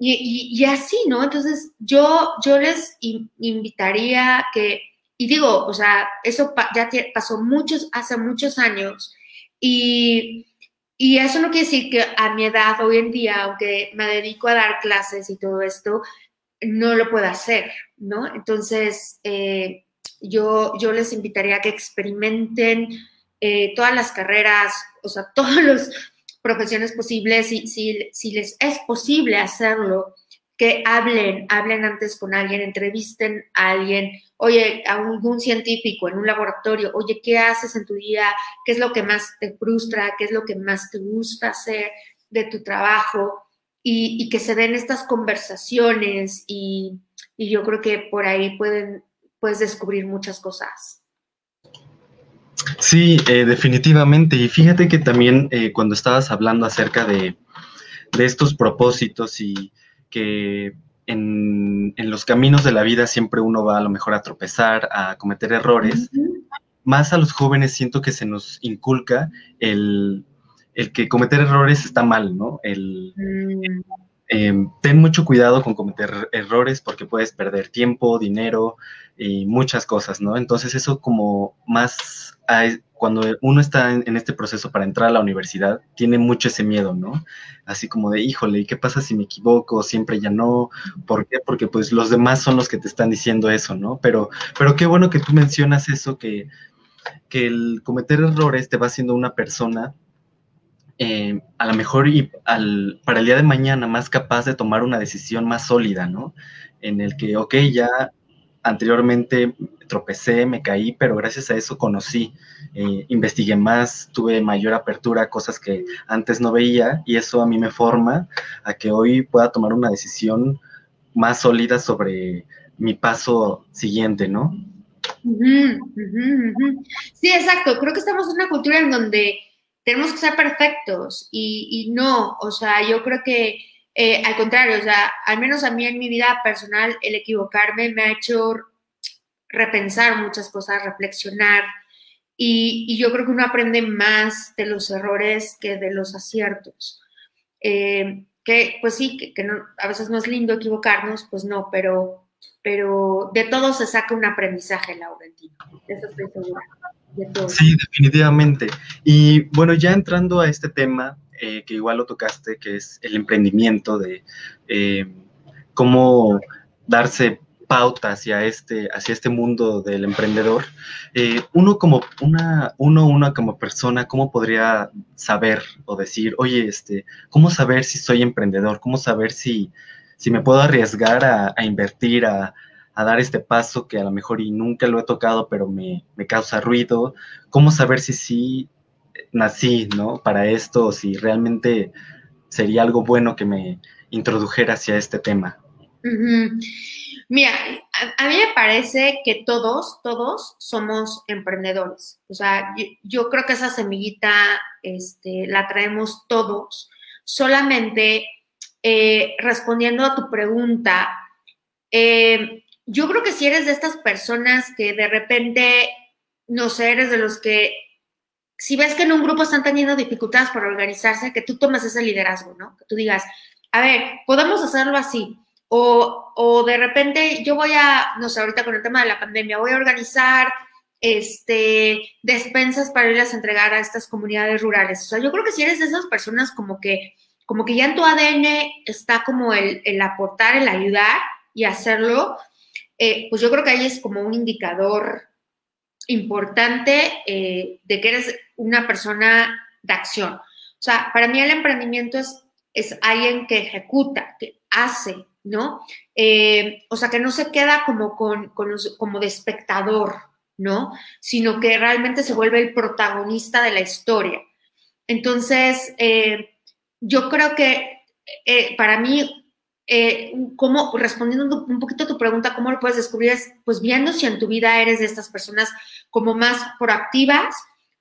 Y, así, ¿no? Entonces yo, yo les invitaría que, y digo, o sea, eso ya pasó muchos, hace muchos años y y eso no quiere decir que a mi edad, hoy en día, aunque me dedico a dar clases y todo esto, no lo pueda hacer, ¿no? Entonces, eh, yo, yo les invitaría a que experimenten eh, todas las carreras, o sea, (laughs) todas las profesiones posibles, si, si, si les es posible hacerlo, que hablen, hablen antes con alguien, entrevisten a alguien, oye, a algún científico en un laboratorio, oye, ¿qué haces en tu día? ¿Qué es lo que más te frustra? ¿Qué es lo que más te gusta hacer de tu trabajo? Y, que se den estas conversaciones y, yo creo que por ahí pueden, puedes descubrir muchas cosas. Sí, eh, definitivamente. Y fíjate que también eh, cuando estabas hablando acerca de, de estos propósitos y que en, los caminos de la vida siempre uno va a lo mejor a tropezar, a cometer errores. Más a los jóvenes siento que se nos inculca el, que cometer errores está mal, ¿no? El, mm. Em, ten mucho cuidado con cometer errores porque puedes perder tiempo, dinero y muchas cosas, ¿no? Entonces eso como más cuando uno está en, este proceso para entrar a la universidad, tiene mucho ese miedo, ¿no? Así como de, híjole, ¿y qué pasa si me equivoco? Siempre ya no. ¿Por qué? Porque pues los demás son los que te están diciendo eso, ¿no? Pero, pero qué bueno que tú mencionas eso, que, que el cometer errores te va haciendo una persona eh, a lo mejor y al, para el día de mañana más capaz de tomar una decisión más sólida, ¿no? En el que, ok, ya anteriormente tropecé, me caí, pero gracias a eso conocí, eh, investigué más, tuve mayor apertura a cosas que antes no veía y eso a mí me forma a que hoy pueda tomar una decisión más sólida sobre mi paso siguiente, ¿no? Sí, exacto. Creo que estamos en una cultura en donde tenemos que ser perfectos y, no, o sea, yo creo que eh, al contrario, o sea, al menos a mí en mi vida personal, el equivocarme me ha hecho repensar muchas cosas, reflexionar. Y, yo creo que uno aprende más de los errores que de los aciertos. Eh, que pues sí, que, a veces no es lindo equivocarnos, pues no, pero, pero de todo se saca un aprendizaje, Laurentino. Eso estoy segura. Sí, definitivamente. Y bueno, ya entrando a este tema, eh, que igual lo tocaste, que es el emprendimiento, de eh, cómo darse pauta hacia este, hacia este mundo del emprendedor, eh, uno como una, uno, como persona, ¿cómo podría saber o decir, oye, este, cómo saber si soy emprendedor? ¿Cómo saber si, si me puedo arriesgar a, invertir, a, a, dar este paso que a lo mejor y nunca lo he tocado, pero me, me causa ruido? ¿Cómo saber si sí nací, ¿no? Para esto, si realmente sería algo bueno que me introdujera hacia este tema. Mira, a, mí me parece que todos, todos somos emprendedores. O sea, yo, creo que esa semillita este, la traemos todos. Solamente eh, respondiendo a tu pregunta, eh, yo creo que si eres de estas personas que de repente, no sé, eres de los que si ves que en un grupo están teniendo dificultades para organizarse, que tú tomes ese liderazgo, ¿no? Que tú digas, a ver, podemos hacerlo así. O, o de repente yo voy a, no sé, ahorita con el tema de la pandemia, voy a organizar este, despensas para irlas a entregar a estas comunidades rurales. O sea, yo creo que si eres de esas personas como que, como que ya en tu ADN está como el, el aportar, el ayudar y hacerlo, eh, pues yo creo que ahí es como un indicador importante eh, de que eres una persona de acción. O sea, para mí el emprendimiento es, es alguien que ejecuta, que hace, ¿no? Eh, o sea, que no se queda como, con, como de espectador, ¿no? Sino que realmente se vuelve el protagonista de la historia. Entonces, eh, yo creo que para mí eh, como respondiendo un poquito a tu pregunta, ¿cómo lo puedes descubrir? Es pues viendo si en tu vida eres de estas personas como más proactivas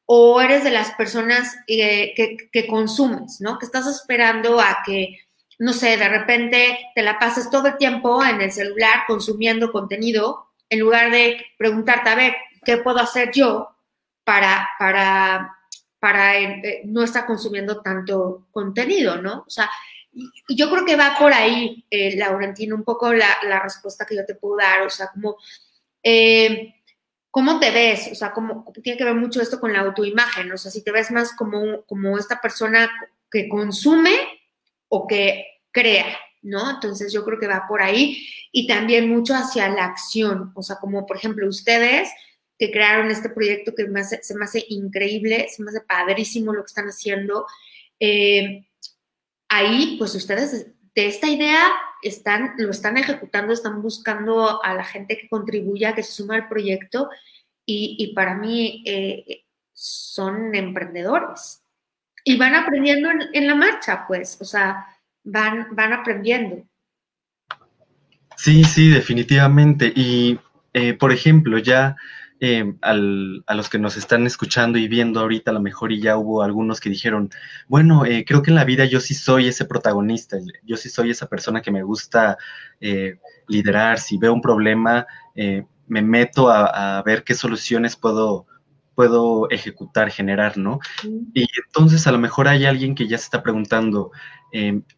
o eres de las personas eh, que, consumes, ¿no? Que estás esperando a que, no sé, de repente te la pases todo el tiempo en el celular consumiendo contenido en lugar de preguntarte, a ver, ¿qué puedo hacer yo para, para, para eh, no estar consumiendo tanto contenido, ¿no? O sea, yo creo que va por ahí, eh, Laurentino, un poco la, respuesta que yo te puedo dar, o sea, como, eh, ¿cómo te ves? O sea, como, tiene que ver mucho esto con la autoimagen, o sea, si te ves más como, como esta persona que consume o que crea, ¿no? Entonces yo creo que va por ahí y también mucho hacia la acción, o sea, como por ejemplo ustedes, que crearon este proyecto que se me hace increíble, se me hace padrísimo lo que están haciendo. Eh, ahí, pues ustedes de esta idea están, lo están ejecutando, están buscando a la gente que contribuya, que se suma al proyecto y, para mí eh, son emprendedores y van aprendiendo en, la marcha, pues, o sea, van, van aprendiendo. Sí, sí, definitivamente. Y, eh, por ejemplo, ya eh, a los que nos están escuchando y viendo ahorita a lo mejor y ya hubo algunos que dijeron, bueno, eh, creo que en la vida yo sí soy ese protagonista, yo sí soy esa persona que me gusta eh, liderar, si veo un problema, me meto a, ver qué soluciones puedo, puedo ejecutar, generar, ¿no? Y entonces a lo mejor hay alguien que ya se está preguntando,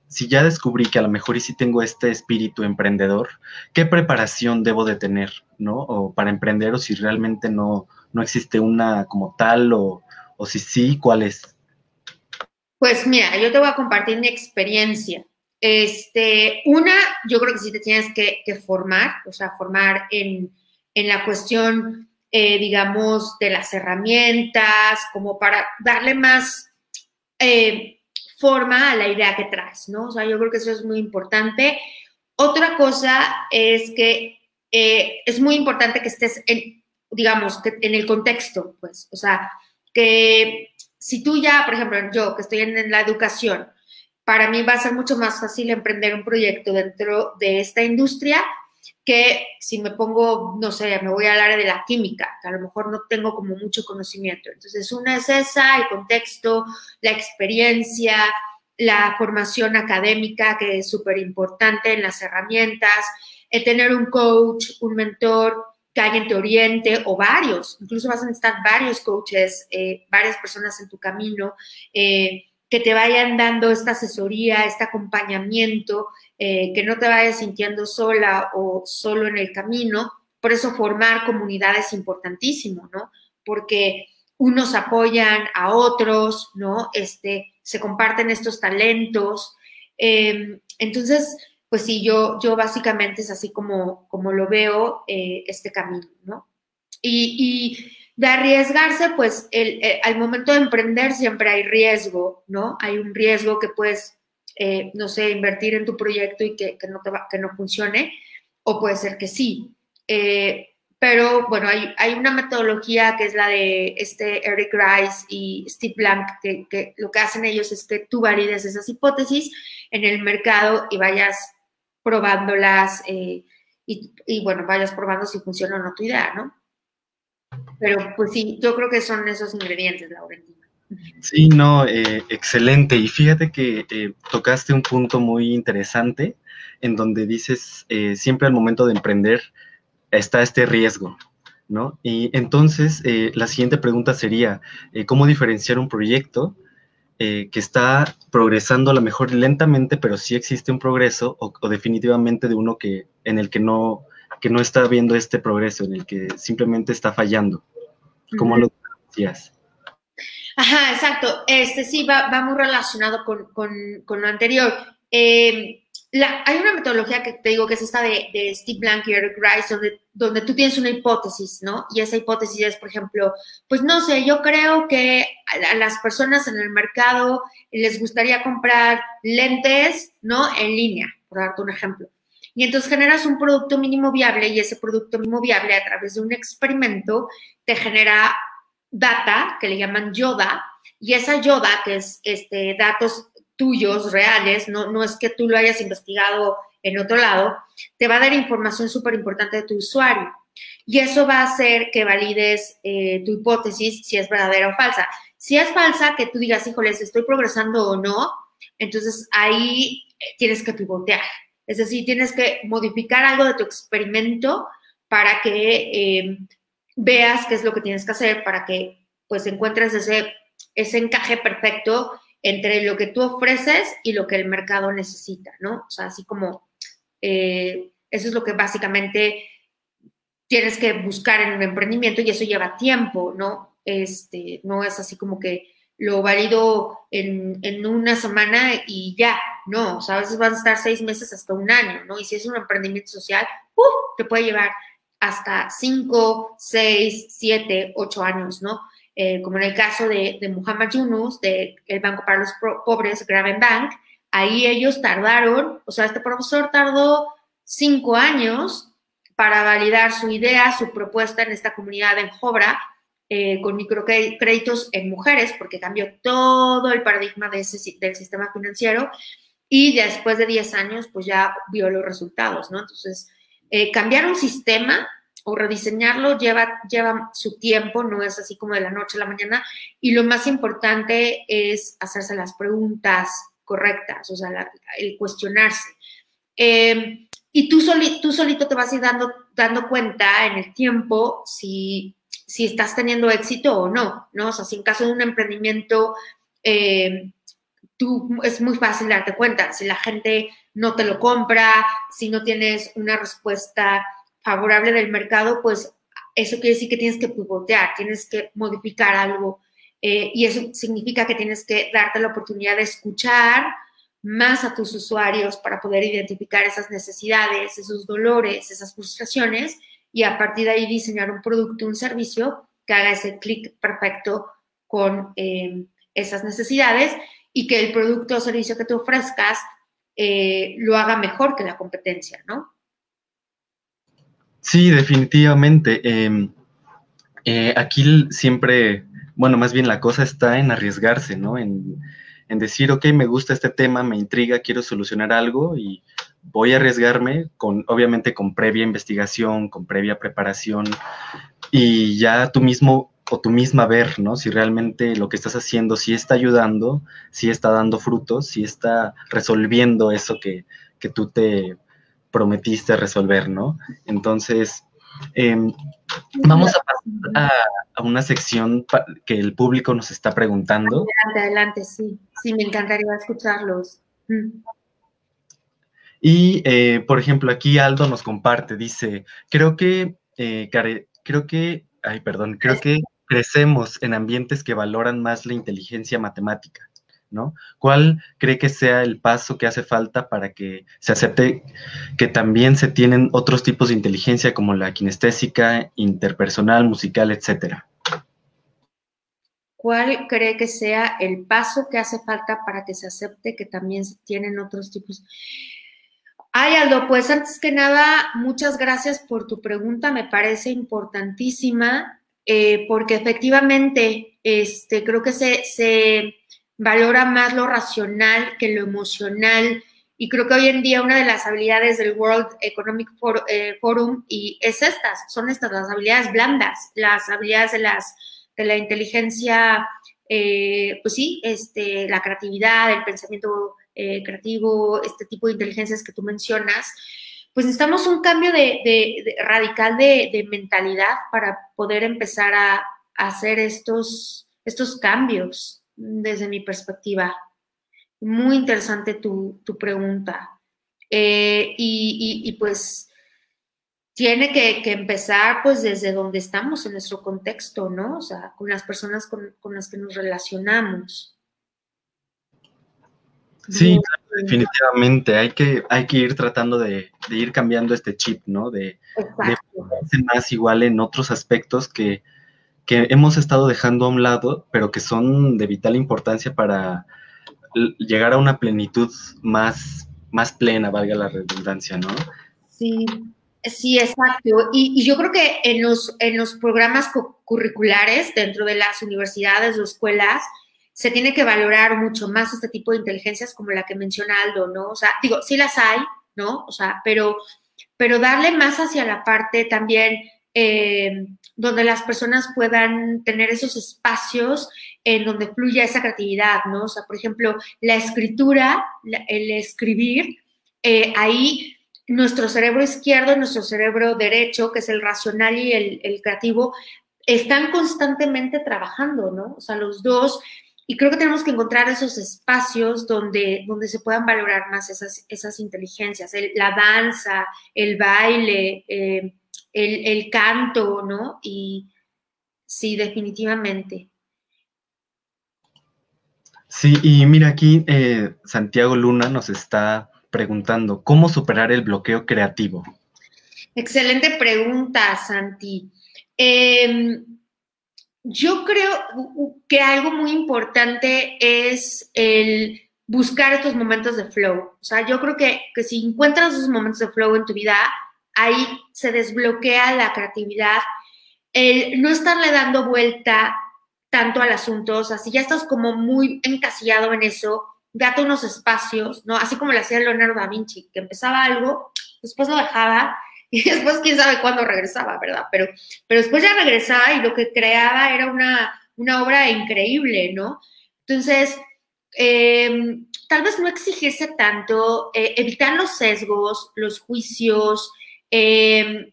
si ya descubrí que a lo mejor y si tengo este espíritu emprendedor, ¿qué preparación debo de tener? ¿no? O para emprender, o si realmente no, no existe una como tal, o, si sí, ¿cuál es? Pues mira, yo te voy a compartir mi experiencia. Este, una, yo creo que sí te tienes que, formar, o sea, formar en, la cuestión, eh, digamos, de las herramientas, como para darle más eh, forma a la idea que traes, ¿no? O sea, yo creo que eso es muy importante. Otra cosa es que eh, es muy importante que estés, en, digamos, que en el contexto, pues, o sea, que si tú ya, por ejemplo, yo que estoy en, la educación, para mí va a ser mucho más fácil emprender un proyecto dentro de esta industria que si me pongo, no sé, me voy al área de la química, que a lo mejor no tengo como mucho conocimiento. Entonces, una es esa, el contexto, la experiencia, la formación académica, que es súper importante en las herramientas, el tener un coach, un mentor, que alguien te oriente o varios, incluso vas a necesitar varios coaches, eh, varias personas en tu camino, eh, que te vayan dando esta asesoría, este acompañamiento, eh, que no te vayas sintiendo sola o solo en el camino. Por eso formar comunidad es importantísimo, ¿no? Porque unos apoyan a otros, ¿no? Este, se comparten estos talentos. entonces, pues sí, yo, yo básicamente es así como, como lo veo eh, este camino, ¿no? Y, de arriesgarse, pues el, eh, al momento de emprender siempre hay riesgo, ¿no? Hay un riesgo que puedes, eh, no sé, invertir en tu proyecto y que, no, que no funcione, o puede ser que sí. pero bueno, hay, hay, una metodología que es la de este Eric Rice y Steve Blank, que, que lo que hacen ellos es que tú valides esas hipótesis en el mercado y vayas probándolas eh, y, bueno, vayas probando si funciona o no tu idea, ¿no? Pero pues sí, yo creo que son esos ingredientes, Laurentina. Sí, no, eh, excelente. Y fíjate que eh, tocaste un punto muy interesante en donde dices, siempre al momento de emprender está este riesgo, ¿no? Y entonces la siguiente pregunta sería, ¿cómo diferenciar un proyecto eh, que está progresando a lo mejor lentamente, pero sí existe un progreso, o, definitivamente de uno que, en el que no, que no está viendo este progreso, en el que simplemente está fallando. ¿Cómo lo decías? Ajá, exacto. Este sí va, va muy relacionado con, con, lo anterior. Eh, hay una metodología que te digo que es esta de, Steve Blank y Eric Rice, donde, donde, tú tienes una hipótesis, ¿no? Y esa hipótesis es, por ejemplo, pues no sé, yo creo que a, las personas en el mercado les gustaría comprar lentes, ¿no? En línea, por darte un ejemplo. Y entonces generas un producto mínimo viable y ese producto mínimo viable a través de un experimento te genera data que le llaman yoda y esa yoda, que es este, datos tuyos, reales, no, no es que tú lo hayas investigado en otro lado, te va a dar información súper importante de tu usuario. Y eso va a hacer que valides eh, tu hipótesis si es verdadera o falsa. Si es falsa, que tú digas, híjoles, estoy progresando o no, entonces ahí eh, tienes que pivotear. Es decir, tienes que modificar algo de tu experimento para que eh, veas qué es lo que tienes que hacer, para que pues encuentres ese, ese encaje perfecto entre lo que tú ofreces y lo que el mercado necesita, ¿no? O sea, así como eh, eso es lo que básicamente tienes que buscar en un emprendimiento y eso lleva tiempo, ¿no? Este, no es así como que lo valido en, en, una semana y ya, no, o sea, a veces van a estar seis meses hasta un año, ¿no? Y si es un emprendimiento social, ¡uh! te puede llevar hasta 5, 6, 7, 8 años, ¿no? Eh, como en el caso de, de Muhammad Yunus, del Banco para los Pobres, Graven Bank, ahí ellos tardaron, o sea, este profesor tardó 5 años para validar su idea, su propuesta en esta comunidad en Jobra, eh, con microcréditos en mujeres, porque cambió todo el paradigma de ese, del sistema financiero y después de 10 años, pues ya vio los resultados, ¿no? Entonces, eh, cambiar un sistema o rediseñarlo lleva, lleva su tiempo, no es así como de la noche a la mañana, y lo más importante es hacerse las preguntas correctas, o sea, el cuestionarse. Eh, y tú, tú solito te vas a ir dando, dando cuenta en el tiempo si, si estás teniendo éxito o no, ¿no? O sea, si en caso de un emprendimiento, eh, tú, es muy fácil darte cuenta, si la gente no te lo compra, si no tienes una respuesta favorable del mercado, pues eso quiere decir que tienes que pivotear, tienes que modificar algo. Eh, y eso significa que tienes que darte la oportunidad de escuchar más a tus usuarios para poder identificar esas necesidades, esos dolores, esas frustraciones y a partir de ahí diseñar un producto, un servicio que haga ese clic perfecto con eh, esas necesidades y que el producto o servicio que tú ofrezcas eh, lo haga mejor que la competencia, ¿no? Sí, definitivamente. Em, eh, aquí siempre, bueno, más bien la cosa está en arriesgarse, ¿no? En, decir, ok, me gusta este tema, me intriga, quiero solucionar algo y voy a arriesgarme, con, obviamente con previa investigación, con previa preparación y ya tú mismo o tú misma ver, ¿no? Si realmente lo que estás haciendo sí está ayudando, sí está dando frutos, sí está resolviendo eso que, que tú te prometiste resolver, ¿no? Entonces, em, vamos a pasar a, una sección que el público nos está preguntando. Adelante, adelante, sí. Sí, me encantaría escucharlos. Mm. Y, eh, por ejemplo, aquí Aldo nos comparte, dice, creo que, eh, creo que, ay, perdón, creo que crecemos en ambientes que valoran más la inteligencia matemática, ¿no? ¿Cuál cree que sea el paso que hace falta para que se acepte que también se tienen otros tipos de inteligencia como la kinestésica, interpersonal, musical, etcétera? ¿Cuál cree que sea el paso que hace falta para que se acepte que también se tienen otros tipos? Ay, Aldo, pues antes que nada, muchas gracias por tu pregunta, me parece importantísima eh, porque efectivamente este, creo que se, valora más lo racional que lo emocional. Y creo que hoy en día una de las habilidades del World Economic eh, Forum y es estas, son estas las habilidades blandas, las habilidades de, las, de la inteligencia, eh, pues sí, este, la creatividad, el pensamiento creativo, este tipo de inteligencias que tú mencionas pues necesitamos un cambio de, radical de, mentalidad para poder empezar a, hacer estos, estos cambios desde mi perspectiva. Muy interesante tu, pregunta. Eh, y, pues tiene que, empezar pues desde donde estamos en nuestro contexto, ¿no? O sea, con las personas con las que nos relacionamos. Sí, definitivamente. Hay que, hay que ir tratando de, ir cambiando este chip, ¿no? De, de más igual en otros aspectos que, hemos estado dejando a un lado, pero que son de vital importancia para llegar a una plenitud más, más plena, valga la redundancia, ¿no? Sí, sí, exacto. Y, yo creo que en los, en los programas curriculares dentro de las universidades o escuelas, se tiene que valorar mucho más este tipo de inteligencias como la que menciona Aldo, ¿no? O sea, digo, sí las hay, ¿no? O sea, pero, pero darle más hacia la parte también eh, donde las personas puedan tener esos espacios en donde fluya esa creatividad, ¿no? O sea, por ejemplo, la escritura, el escribir, eh, ahí nuestro cerebro izquierdo nuestro cerebro derecho, que es el racional y el, el creativo, están constantemente trabajando, ¿no? O sea, los dos y creo que tenemos que encontrar esos espacios donde, donde se puedan valorar más esas, esas inteligencias, la danza, el baile, eh, el, canto, ¿no? Y sí, definitivamente. Sí, y mira aquí eh, Santiago Luna nos está preguntando, ¿cómo superar el bloqueo creativo? Excelente pregunta, Santi. Em, yo creo que algo muy importante es el buscar estos momentos de flow. O sea, yo creo que, que si encuentras esos momentos de flow en tu vida, ahí se desbloquea la creatividad, el no estarle dando vuelta tanto al asunto, o sea, si ya estás como muy encasillado en eso, date unos espacios, ¿no? Así como lo hacía Leonardo da Vinci, que empezaba algo, después lo dejaba (laughs) y después quién sabe cuándo regresaba, ¿verdad? Pero, pero después ya regresaba y lo que creaba era una, una obra increíble, ¿no? Entonces, em, tal vez no exigirse tanto, eh, evitar los sesgos, los juicios, eh,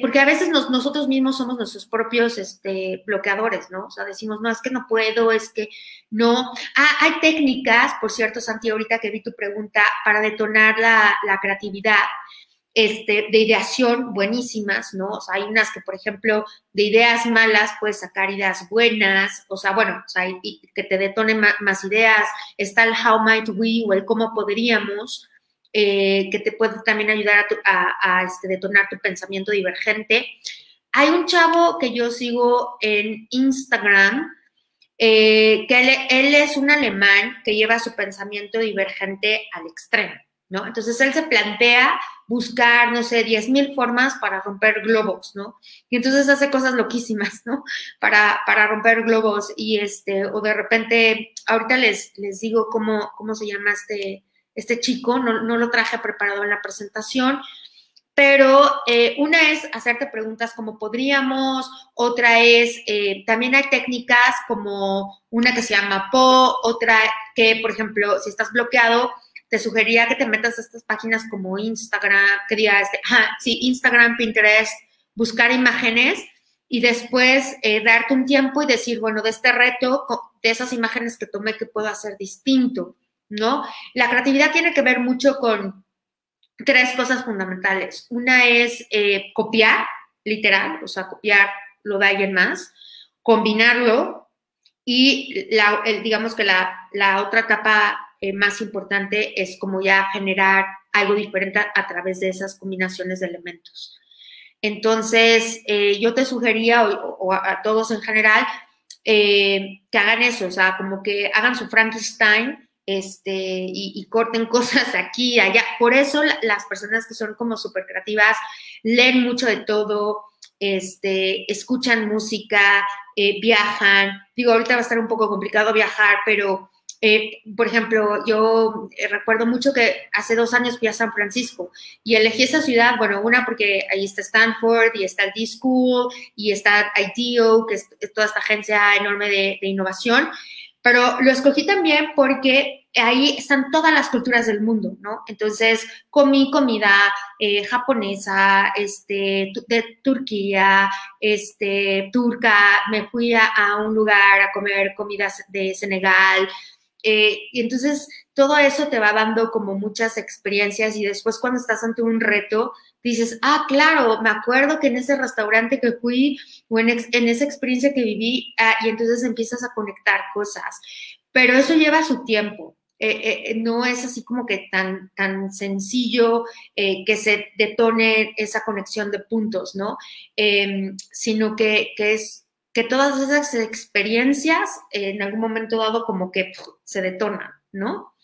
porque a veces nosotros mismos somos nuestros propios este, bloqueadores, ¿no? O sea, decimos, no, es que no puedo, es que no. Ah, hay técnicas, por cierto, Santi, ahorita que vi tu pregunta, para detonar la, la creatividad. Este, de ideación buenísimas, ¿no? O sea, hay unas que, por ejemplo, de ideas malas puedes sacar ideas buenas, o sea, bueno, o sea, que te detonen más, ideas. Está el how might we o el cómo podríamos, eh, que te puede también ayudar a, este, detonar tu pensamiento divergente. Hay un chavo que yo sigo en Instagram, eh, que él, es un alemán que lleva su pensamiento divergente al extremo, ¿no? Entonces él se plantea buscar, no sé, 10.000 formas para romper globos, ¿no? Y entonces hace cosas loquísimas, ¿no? Para, para romper globos y este, o de repente, ahorita les, les digo cómo, cómo se llama este, este chico, no, lo traje preparado en la presentación, pero eh, una es hacerte preguntas como podríamos, otra es, eh, también hay técnicas como una que se llama PO, otra que, por ejemplo, si estás bloqueado, te sugería que te metas a estas páginas como Instagram, que diga, este, sí, Instagram, Pinterest, buscar imágenes y después eh, darte un tiempo y decir, bueno, de este reto, de esas imágenes que tomé, ¿qué puedo hacer distinto? ¿no? La creatividad tiene que ver mucho con tres cosas fundamentales. Una es eh, copiar, literal, o sea, copiar lo de alguien más, combinarlo y digamos que la, otra etapa eh, más importante es como ya generar algo diferente a, través de esas combinaciones de elementos. Entonces, eh, yo te sugería, o, a, todos en general, que hagan eso, o sea, como que hagan su Frankenstein este, y, corten (laughs) cosas aquí y allá. Por eso las personas que son como súper creativas leen mucho de todo, este, escuchan música, eh, viajan. Digo, ahorita va a estar un poco complicado viajar, pero, eh, por ejemplo, yo eh, recuerdo mucho que hace dos años fui a San Francisco y elegí esa ciudad, bueno, una porque ahí está Stanford y está el D-School y está IDEO, que es, toda esta agencia enorme de, innovación pero lo escogí también porque ahí están todas las culturas del mundo, ¿no? Entonces, comí comida eh, japonesa, este, de Turquía, este, turca, me fui a, un lugar a comer comidas de Senegal, eh, y entonces todo eso te va dando como muchas experiencias y después cuando estás ante un reto, dices, ah, claro, me acuerdo que en ese restaurante que fui o en, esa experiencia que viví, ah, y entonces empiezas a conectar cosas. Pero eso lleva su tiempo. Eh, eh, no es así como que tan, tan sencillo que se detone esa conexión de puntos, ¿no? Em, sino que, que, es que todas esas experiencias en algún momento dado como que se detonan, ¿no?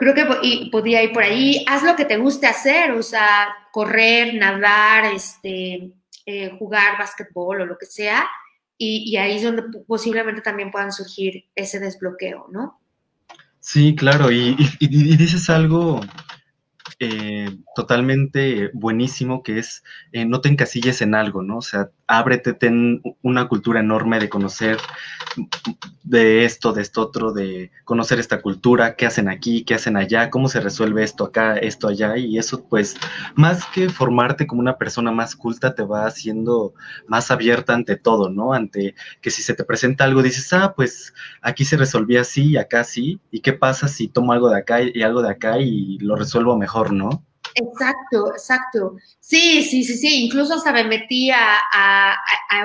creo que podía ir por ahí. Haz lo que te guste hacer, o sea, correr, nadar, este, eh, jugar básquetbol o lo que sea. Y, ahí es donde posiblemente también puedan surgir ese desbloqueo, ¿no? Sí, claro. y dices algo eh, totalmente buenísimo, que es eh, no te encasilles en algo, ¿no? O sea, ábrete, ten una cultura enorme de conocer de esto, de esto otro, de conocer esta cultura, qué hacen aquí, qué hacen allá, cómo se resuelve esto acá, esto allá, y eso pues más que formarte como una persona más culta, te va haciendo más abierta ante todo, ¿no? Ante que si se te presenta algo, dices, ah, pues aquí se resolvía así y acá sí, y qué pasa si tomo algo de acá y algo de acá y lo resuelvo mejor, ¿no? Exacto, exacto. Sí, sí, sí, sí. Incluso hasta me metí a,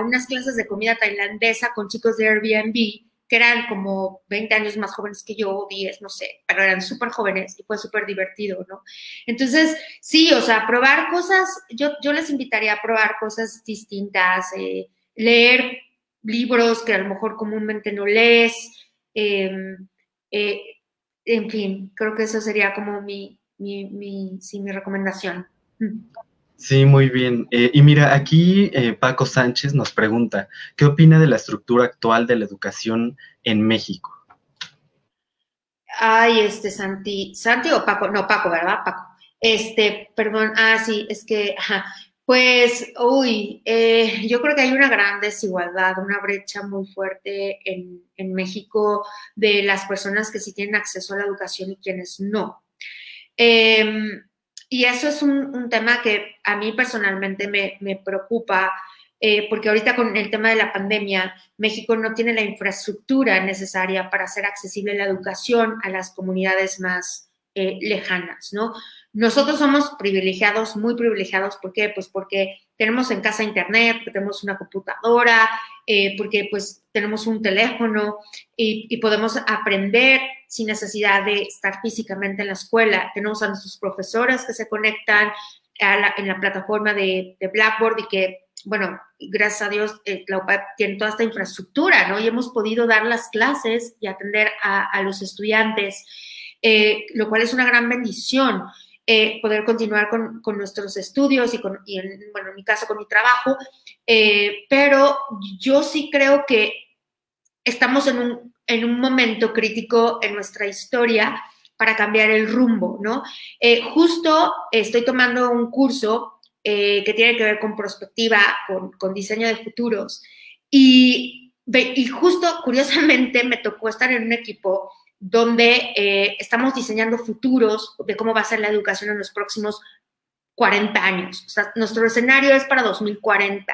unas clases de comida tailandesa con chicos de Airbnb que eran como 20 años más jóvenes que yo, 10, no sé, pero eran súper jóvenes y fue súper divertido, ¿no? Entonces, sí, o sea, probar cosas, yo, yo les invitaría a probar cosas distintas, eh, leer libros que a lo mejor comúnmente no lees, em, eh, en fin, creo que eso sería como mi, mi, mi, sí, mi recomendación. Sí, muy bien. Eh, y mira, aquí eh, Paco Sánchez nos pregunta, ¿qué opina de la estructura actual de la educación en México? Ay, este, Santi, Santi o Paco, no, Paco, ¿verdad? Paco. Este, perdón, ah, sí, es que, ajá, pues, uy, eh, yo creo que hay una gran desigualdad, una brecha muy fuerte en, en México de las personas que sí tienen acceso a la educación y quienes no. Eh, y eso es un, tema que a mí personalmente me, preocupa, eh, porque ahorita con el tema de la pandemia, México no tiene la infraestructura necesaria para hacer accesible la educación a las comunidades más eh, lejanas, ¿no? Nosotros somos privilegiados, muy privilegiados, ¿por qué? Pues porque tenemos en casa internet, tenemos una computadora, eh, porque pues tenemos un teléfono y, podemos aprender sin necesidad de estar físicamente en la escuela. Tenemos a nuestros profesores que se conectan en la plataforma de, Blackboard y que, bueno, gracias a Dios, eh, la UPAD tiene toda esta infraestructura, ¿no? Y hemos podido dar las clases y atender a, a los estudiantes, eh, lo cual es una gran bendición. Eh, poder continuar con, con, nuestros estudios y, con, y en, bueno, en mi caso con mi trabajo, eh, pero yo sí creo que estamos en un, en un momento crítico en nuestra historia para cambiar el rumbo, ¿no? Eh, justo estoy tomando un curso eh, que tiene que ver con prospectiva, con, con diseño de futuros, y, y justo, curiosamente, me tocó estar en un equipo donde eh, estamos diseñando futuros de cómo va a ser la educación en los próximos 40 años. O sea, nuestro escenario es para 2040.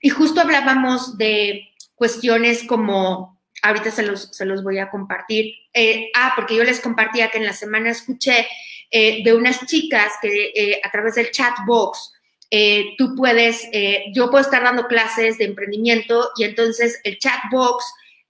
Y justo hablábamos de cuestiones como, ahorita se los, voy a compartir. Eh, ah, porque yo les compartía que en la semana escuché eh, de unas chicas que eh, a través del chat box, tú puedes, yo puedo estar dando clases de emprendimiento y entonces el chat box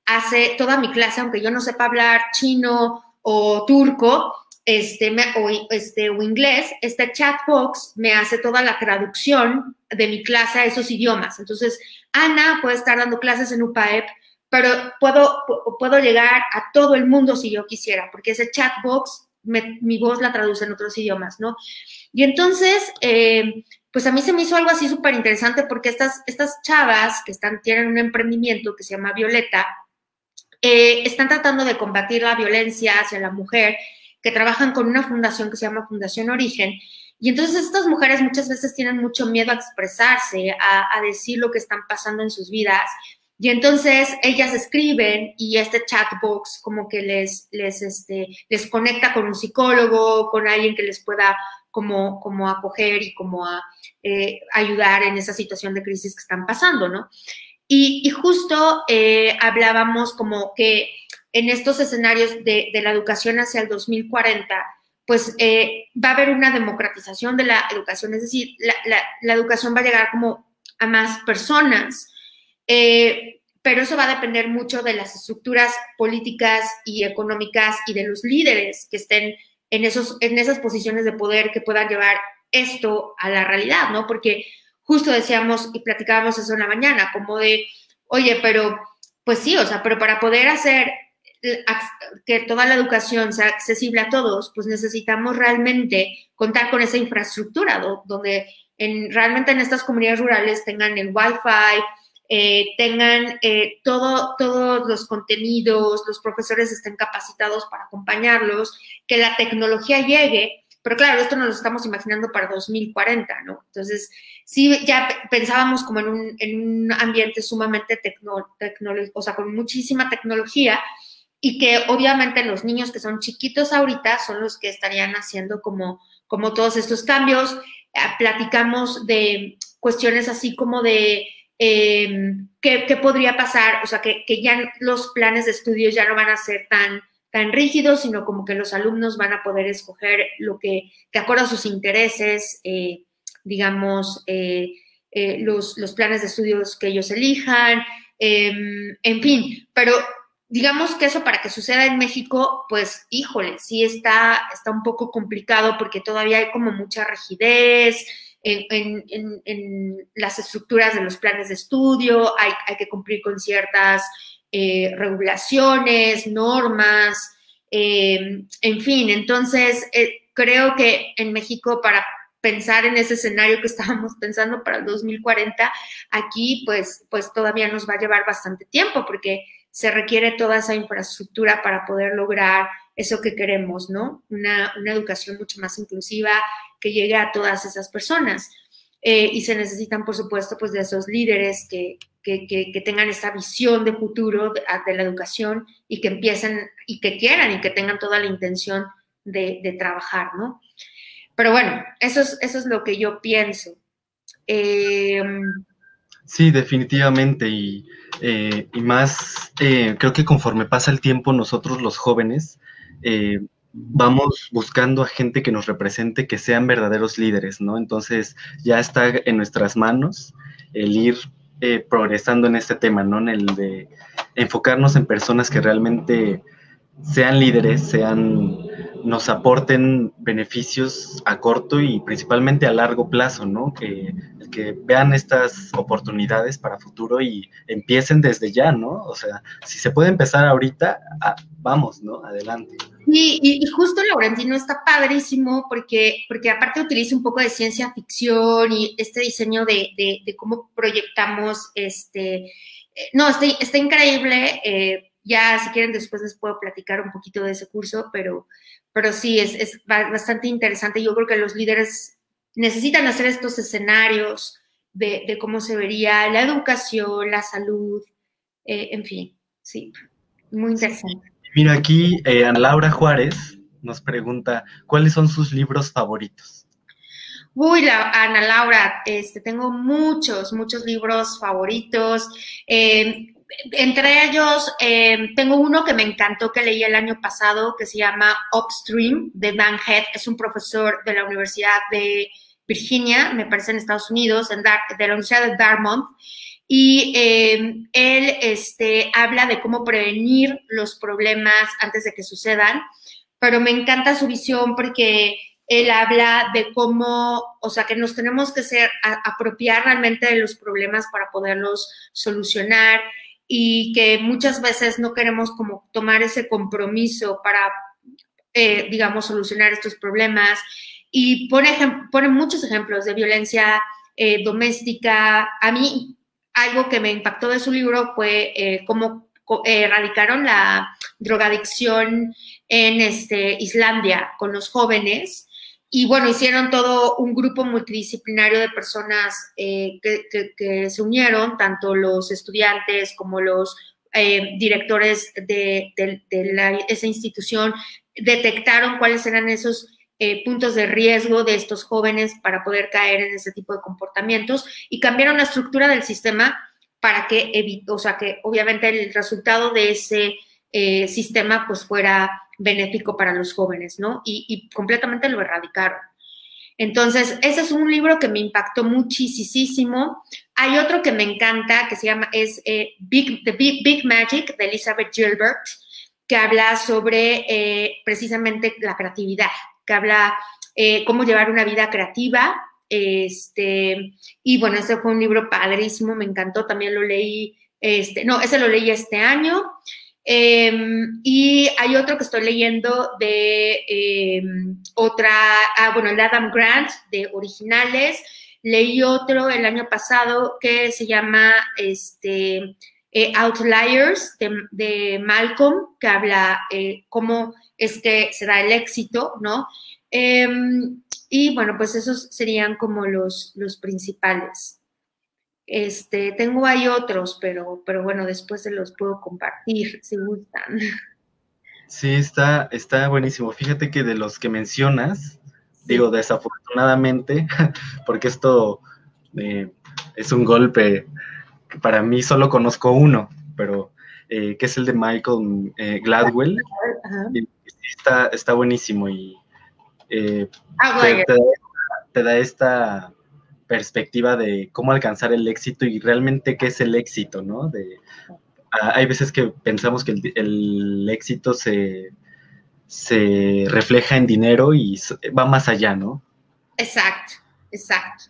hace toda mi clase, aunque yo no sepa hablar chino o turco, este, o, este, o inglés, este chatbox me hace toda la traducción de mi clase a esos idiomas. Entonces, Ana puede estar dando clases en UPAEP, pero puedo, puedo llegar a todo el mundo si yo quisiera, porque ese chatbox, mi voz la traduce en otros idiomas, ¿no? Y entonces, eh, pues a mí se me hizo algo así súper interesante porque estas, estas chavas que están, tienen un emprendimiento que se llama Violeta, eh, están tratando de combatir la violencia hacia la mujer, que trabajan con una fundación que se llama Fundación Origen. Y entonces estas mujeres muchas veces tienen mucho miedo a expresarse, a, decir lo que están pasando en sus vidas. Y entonces ellas escriben y este chatbox como que les, les, este, les conecta con un psicólogo, con alguien que les pueda como, como acoger y como eh, ayudar en esa situación de crisis que están pasando, ¿no? Y, justo eh, hablábamos como que en estos escenarios de, la educación hacia el 2040, pues eh, va a haber una democratización de la educación, es decir, la, educación va a llegar como a más personas, eh, pero eso va a depender mucho de las estructuras políticas y económicas y de los líderes que estén en, esos, en esas posiciones de poder que puedan llevar esto a la realidad, ¿no? Porque justo decíamos y platicábamos eso en la mañana, como de, oye, pero, pues sí, o sea, pero para poder hacer que toda la educación sea accesible a todos, pues necesitamos realmente contar con esa infraestructura donde en, realmente en estas comunidades rurales tengan el Wi-Fi, eh, tengan eh, todo, todos los contenidos, los profesores estén capacitados para acompañarlos, que la tecnología llegue pero claro, esto nos lo estamos imaginando para 2040, ¿no? Entonces, sí, ya pensábamos como en un, en un ambiente sumamente tecnológico, o sea, con muchísima tecnología y que obviamente los niños que son chiquitos ahorita son los que estarían haciendo como, como todos estos cambios. Ah, platicamos de cuestiones así como de em, ¿qué, ¿qué, podría pasar, o sea, que, que ya los planes de estudio ya no van a ser tan tan rígidos, sino como que los alumnos van a poder escoger lo que, de acuerdo a sus intereses, eh, digamos, eh, eh, los, los, planes de estudios que ellos elijan, em, en fin, pero digamos que eso para que suceda en México, pues híjole, sí está, está un poco complicado porque todavía hay como mucha rigidez en, las estructuras de los planes de estudio, hay, que cumplir con ciertas eh, regulaciones, normas, eh, en fin, entonces eh, creo que en México para pensar en ese escenario que (laughs) estábamos pensando para el 2040, aquí pues, pues todavía nos va a llevar bastante tiempo porque se requiere toda esa infraestructura para poder lograr eso que queremos, ¿no? Una, educación mucho más inclusiva que llegue a todas esas personas. Eh, y se necesitan, por supuesto, pues de esos líderes que, tengan esa visión de futuro de, la educación y que empiecen y que quieran y que tengan toda la intención de, trabajar, ¿no? Pero bueno, eso es, eso es lo que yo pienso. Eh, sí, definitivamente. Y eh, y más, eh, creo que conforme pasa el tiempo, nosotros los jóvenes eh, vamos buscando a gente que nos represente, que sean verdaderos líderes, ¿no? Entonces ya está en nuestras manos el ir progresando en este tema, ¿no? En el de enfocarnos en personas que realmente sean líderes, sean, nos aporten beneficios a corto y principalmente a largo plazo, ¿no? Que que vean estas oportunidades para futuro y empiecen desde ya, ¿no? O sea, si se puede empezar ahorita, ah, vamos, ¿no? Adelante. Y, y, justo Laurentino está padrísimo porque, porque aparte utiliza un poco de ciencia ficción y este diseño de, de, cómo proyectamos, este, eh, no, está, está increíble. Eh, ya, si quieren, después les puedo platicar un poquito de ese curso, pero, pero sí, es, es bastante interesante. Yo creo que los líderes necesitan hacer estos escenarios de, cómo se vería la educación, la salud, eh, en fin, sí, muy interesante. Mira, aquí eh, Ana Laura Juárez nos pregunta, ¿cuáles son sus libros favoritos? Uy, la, Ana Laura, este, tengo muchos, muchos libros favoritos. Eh, entre ellos, tengo uno que me encantó que leí el año pasado, que se llama Upstream, de Dan Head. Es un profesor de la Universidad de Virginia, me parece en Estados Unidos, en de la Universidad de Dartmouth, y eh, él este, habla de cómo prevenir los problemas antes de que sucedan, pero me encanta su visión porque él habla de cómo, o sea, que nos tenemos que ser, apropiar realmente de los problemas para poderlos solucionar y que muchas veces no queremos como tomar ese compromiso para, eh, digamos, solucionar estos problemas y pone, pone muchos ejemplos de violencia eh, doméstica. A mí algo que me impactó de su libro fue eh, cómo erradicaron la drogadicción en este, Islandia con los jóvenes. Y bueno, hicieron todo un grupo multidisciplinario de personas eh, que, se unieron, tanto los estudiantes como los directores de, de esa institución, detectaron cuáles eran esos eh, puntos de riesgo de estos jóvenes para poder caer en ese tipo de comportamientos y cambiaron la estructura del sistema para que evite, o sea, que obviamente el resultado de ese eh, sistema pues fuera benéfico para los jóvenes, ¿no? Y, completamente lo erradicaron. Entonces, ese es un libro que me impactó muchísimo. Hay otro que me encanta, que se llama, es eh, The Big, Magic, de Elizabeth Gilbert, que habla sobre precisamente la creatividad, que habla eh, cómo llevar una vida creativa. Este, y bueno, ese fue un libro padrísimo, me encantó, también lo leí, este, no, ese lo leí este año. Em, y hay otro que estoy leyendo de em, otra, ah, bueno, el Adam Grant, de originales. Leí otro el año pasado que se llama este, eh, Outliers de, de, Malcolm, que habla eh, cómo es que se da el éxito, ¿no? Em, y bueno, pues esos serían como los, los principales. Este, tengo ahí otros, pero, pero bueno, después se los puedo compartir si gustan. Sí, está, está buenísimo. Fíjate que de los que mencionas, digo desafortunadamente, (laughs) porque esto eh, es un golpe que para mí solo conozco uno, pero eh, que es el de Michael eh, Gladwell. Está, está buenísimo y eh, ah, te, da, esta perspectiva de cómo alcanzar el éxito y realmente qué es el éxito, ¿no? De, hay veces que pensamos que el, éxito se, se, refleja en dinero y va más allá, ¿no? Exacto, exacto,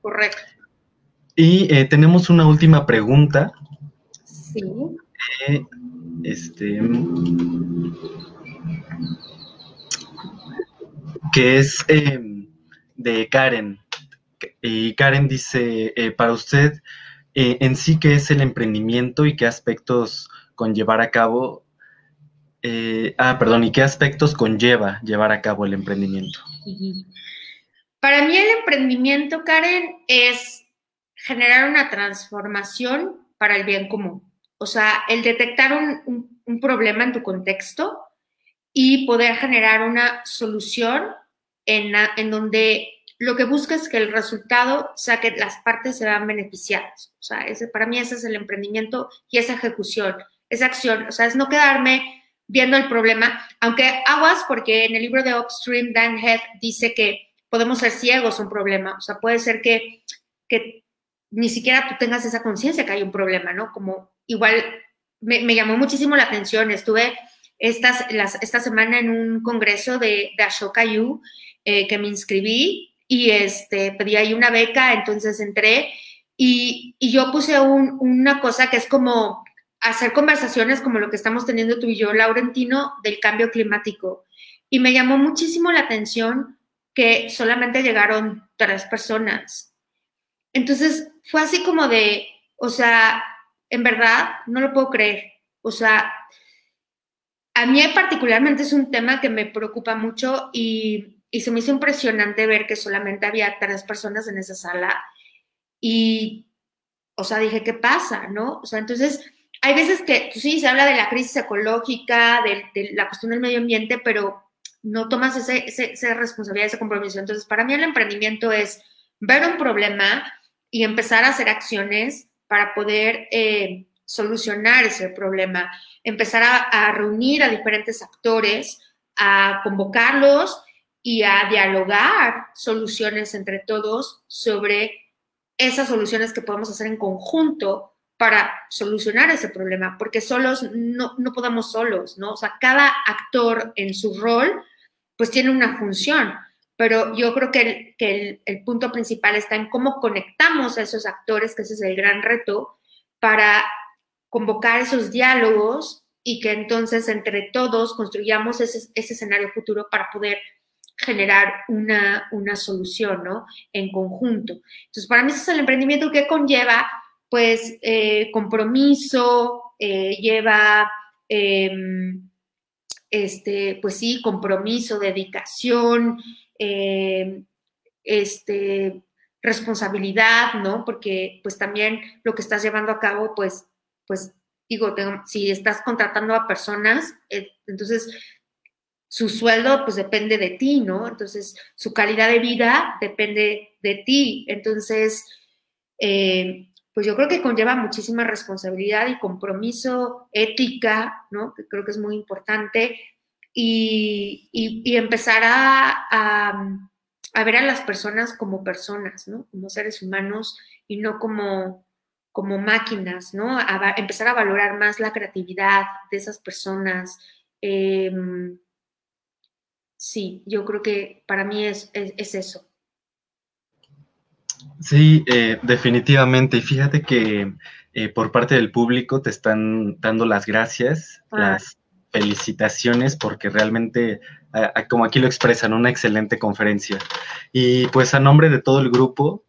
correcto. Y eh, tenemos una última pregunta. Sí. Eh, este, que es em, de Karen. Y Karen dice, eh, para usted, eh, en sí, ¿qué es el emprendimiento y qué aspectos conllevar a cabo? Eh, ah, perdón, ¿y qué aspectos conlleva llevar a cabo el emprendimiento? Para mí el emprendimiento, Karen, es generar una transformación para el bien común. O sea, el detectar un, problema en tu contexto y poder generar una solución en, en donde lo que busca es que el resultado sea que las partes se vean beneficiadas. O sea, ese, para mí ese es el emprendimiento y esa ejecución, esa acción. O sea, es no quedarme viendo el problema, aunque aguas, porque en el libro de Upstream, Dan Heath dice que podemos ser ciegos a un problema. O sea, puede ser que, que ni siquiera tú tengas esa conciencia que hay un problema, ¿no? Como igual me, llamó muchísimo la atención. Estuve estas, las, esta semana en un congreso de, de Ashoka Yu eh, que me inscribí y este, pedí ahí una beca, entonces entré y, yo puse una cosa que es como hacer conversaciones como lo que estamos teniendo tú y yo, Laurentino, del cambio climático. Y me llamó muchísimo la atención que solamente llegaron tres personas. Entonces fue así como de, o sea, en verdad, no lo puedo creer. O sea, a mí particularmente es un tema que me preocupa mucho y se me hizo impresionante ver que solamente había tres personas en esa sala y, o sea, dije, ¿qué pasa? ¿No? O sea, entonces, hay veces que pues sí, se habla de la crisis ecológica, de, la cuestión del medio ambiente, pero no tomas ese, esa responsabilidad, ese compromiso. Entonces, para mí el emprendimiento es ver un problema y empezar a hacer acciones para poder eh, solucionar ese problema, empezar a reunir a diferentes actores, a convocarlos y a dialogar soluciones entre todos sobre esas soluciones que podemos hacer en conjunto para solucionar ese problema, porque solos no, no podemos solos, ¿no? O sea, cada actor en su rol, pues tiene una función, pero yo creo que, el, que el, punto principal está en cómo conectamos a esos actores, que ese es el gran reto, para convocar esos diálogos y que entonces entre todos construyamos ese, ese escenario futuro para poder generar una, solución, ¿no? En conjunto. Entonces, para mí ese es el emprendimiento que conlleva, pues, eh, compromiso, eh, lleva, em, este, pues sí, compromiso, dedicación, em, este, responsabilidad, ¿no? Porque, pues, también lo que estás llevando a cabo, pues, pues, digo, si estás contratando a personas, eh, entonces su sueldo pues depende de ti, ¿no? Entonces, su calidad de vida depende de ti. Entonces, eh, pues yo creo que conlleva muchísima responsabilidad y compromiso, ética, ¿no? Que creo que es muy importante. Y, empezar a, ver a las personas como personas, ¿no? Como seres humanos y no como, como máquinas, ¿no? empezar a valorar más la creatividad de esas personas. Em, sí, yo creo que para mí es, eso. Sí, eh, definitivamente. Y fíjate que eh, por parte del público te están dando las gracias, ah. las felicitaciones, porque realmente, como aquí lo expresan, una excelente conferencia. Y pues a nombre de todo el grupo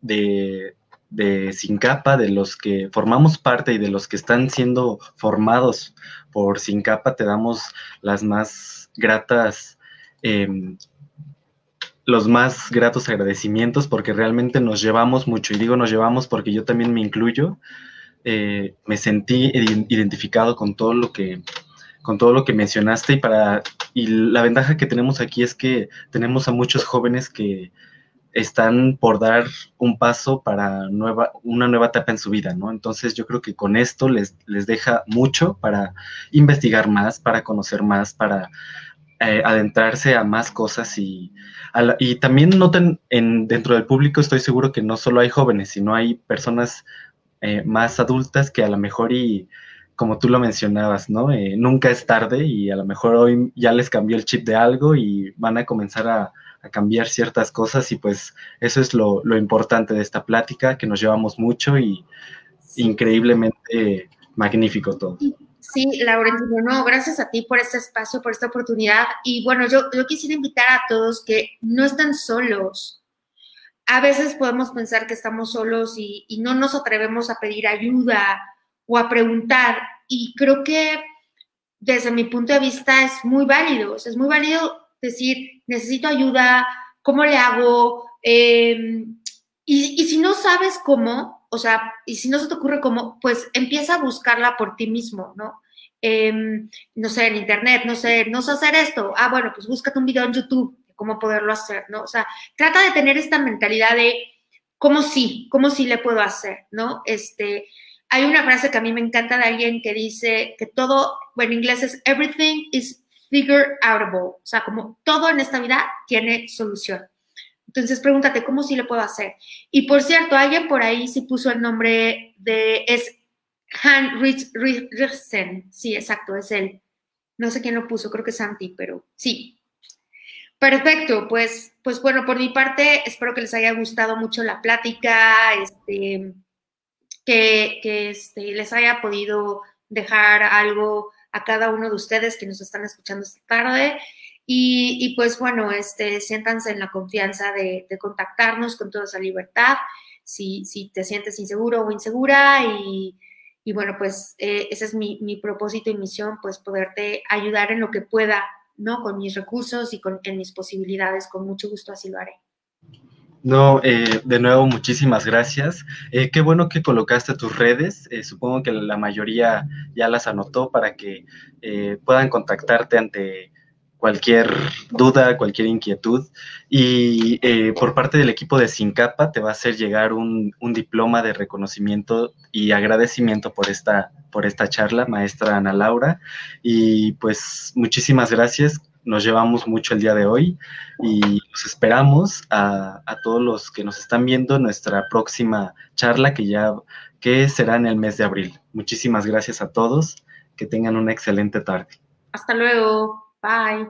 de, de Sincapa, de los que formamos parte y de los que están siendo formados por Sincapa, te damos las más gratas Em, los más gratos agradecimientos porque realmente nos llevamos mucho, y digo nos llevamos porque yo también me incluyo, eh, me sentí identificado con todo lo que con todo lo que mencionaste y para y la ventaja que tenemos aquí es que tenemos a muchos jóvenes que están por dar un paso para nueva, una nueva etapa en su vida, ¿no? Entonces yo creo que con esto les, les deja mucho para investigar más, para conocer más, para eh, adentrarse a más cosas y, y también noten en, dentro del público estoy seguro que no solo hay jóvenes, sino hay personas eh, más adultas que a lo mejor y como tú lo mencionabas, ¿no? Eh, nunca es tarde y a lo mejor hoy ya les cambió el chip de algo y van a comenzar a, cambiar ciertas cosas y pues eso es lo, importante de esta plática, que nos llevamos mucho y increíblemente magnífico todo. Sí, Laurentino, no, gracias a ti por este espacio, por esta oportunidad. Y bueno, yo, yo quisiera invitar a todos que no están solos. A veces podemos pensar que estamos solos y, y no nos atrevemos a pedir ayuda o a preguntar. Y creo que desde mi punto de vista es muy válido. es muy válido decir, necesito ayuda, ¿cómo le hago? Em, y, y, si no sabes cómo, o sea, y si no se te ocurre cómo, pues empieza a buscarla por ti mismo, ¿no? Em, no sé, en internet, no sé, no sé hacer esto. Ah, bueno, pues búscate un video en YouTube de cómo poderlo hacer, ¿no? O sea, trata de tener esta mentalidad de cómo sí, cómo sí le puedo hacer, ¿no? Este, hay una frase que a mí me encanta de alguien que dice que todo, bueno, en inglés es everything is figure outable, o sea, como todo en esta vida tiene solución. Entonces pregúntate, ¿cómo sí le puedo hacer? Y por cierto, alguien por ahí sí puso el nombre de, es Han Richsen, sí, exacto, es él. No sé quién lo puso, creo que es Santi, pero sí. Perfecto, pues, pues bueno, por mi parte, espero que les haya gustado mucho la plática, este, que, este, les haya podido dejar algo a cada uno de ustedes que nos están escuchando esta tarde. Y, pues bueno, este, siéntanse en la confianza de, contactarnos con toda esa libertad, si, si, te sientes inseguro o insegura. Y, y bueno, pues eh, ese es mi, propósito y misión, pues poderte ayudar en lo que pueda, ¿no? Con mis recursos y con, mis posibilidades. Con mucho gusto así lo haré. No, eh, de nuevo, muchísimas gracias. Eh, qué bueno que colocaste tus redes. Eh, supongo que la mayoría ya las anotó para que puedan contactarte ante cualquier duda, cualquier inquietud. Y por parte del equipo de Sincapa te va a hacer llegar un, un, diploma de reconocimiento y agradecimiento por esta, por esta charla, maestra Ana Laura. Y pues muchísimas gracias nos llevamos mucho el día de hoy y los esperamos a, todos los que nos están viendo en nuestra próxima charla que ya que será en el mes de abril. Muchísimas gracias a todos, que tengan una excelente tarde. Hasta luego, bye.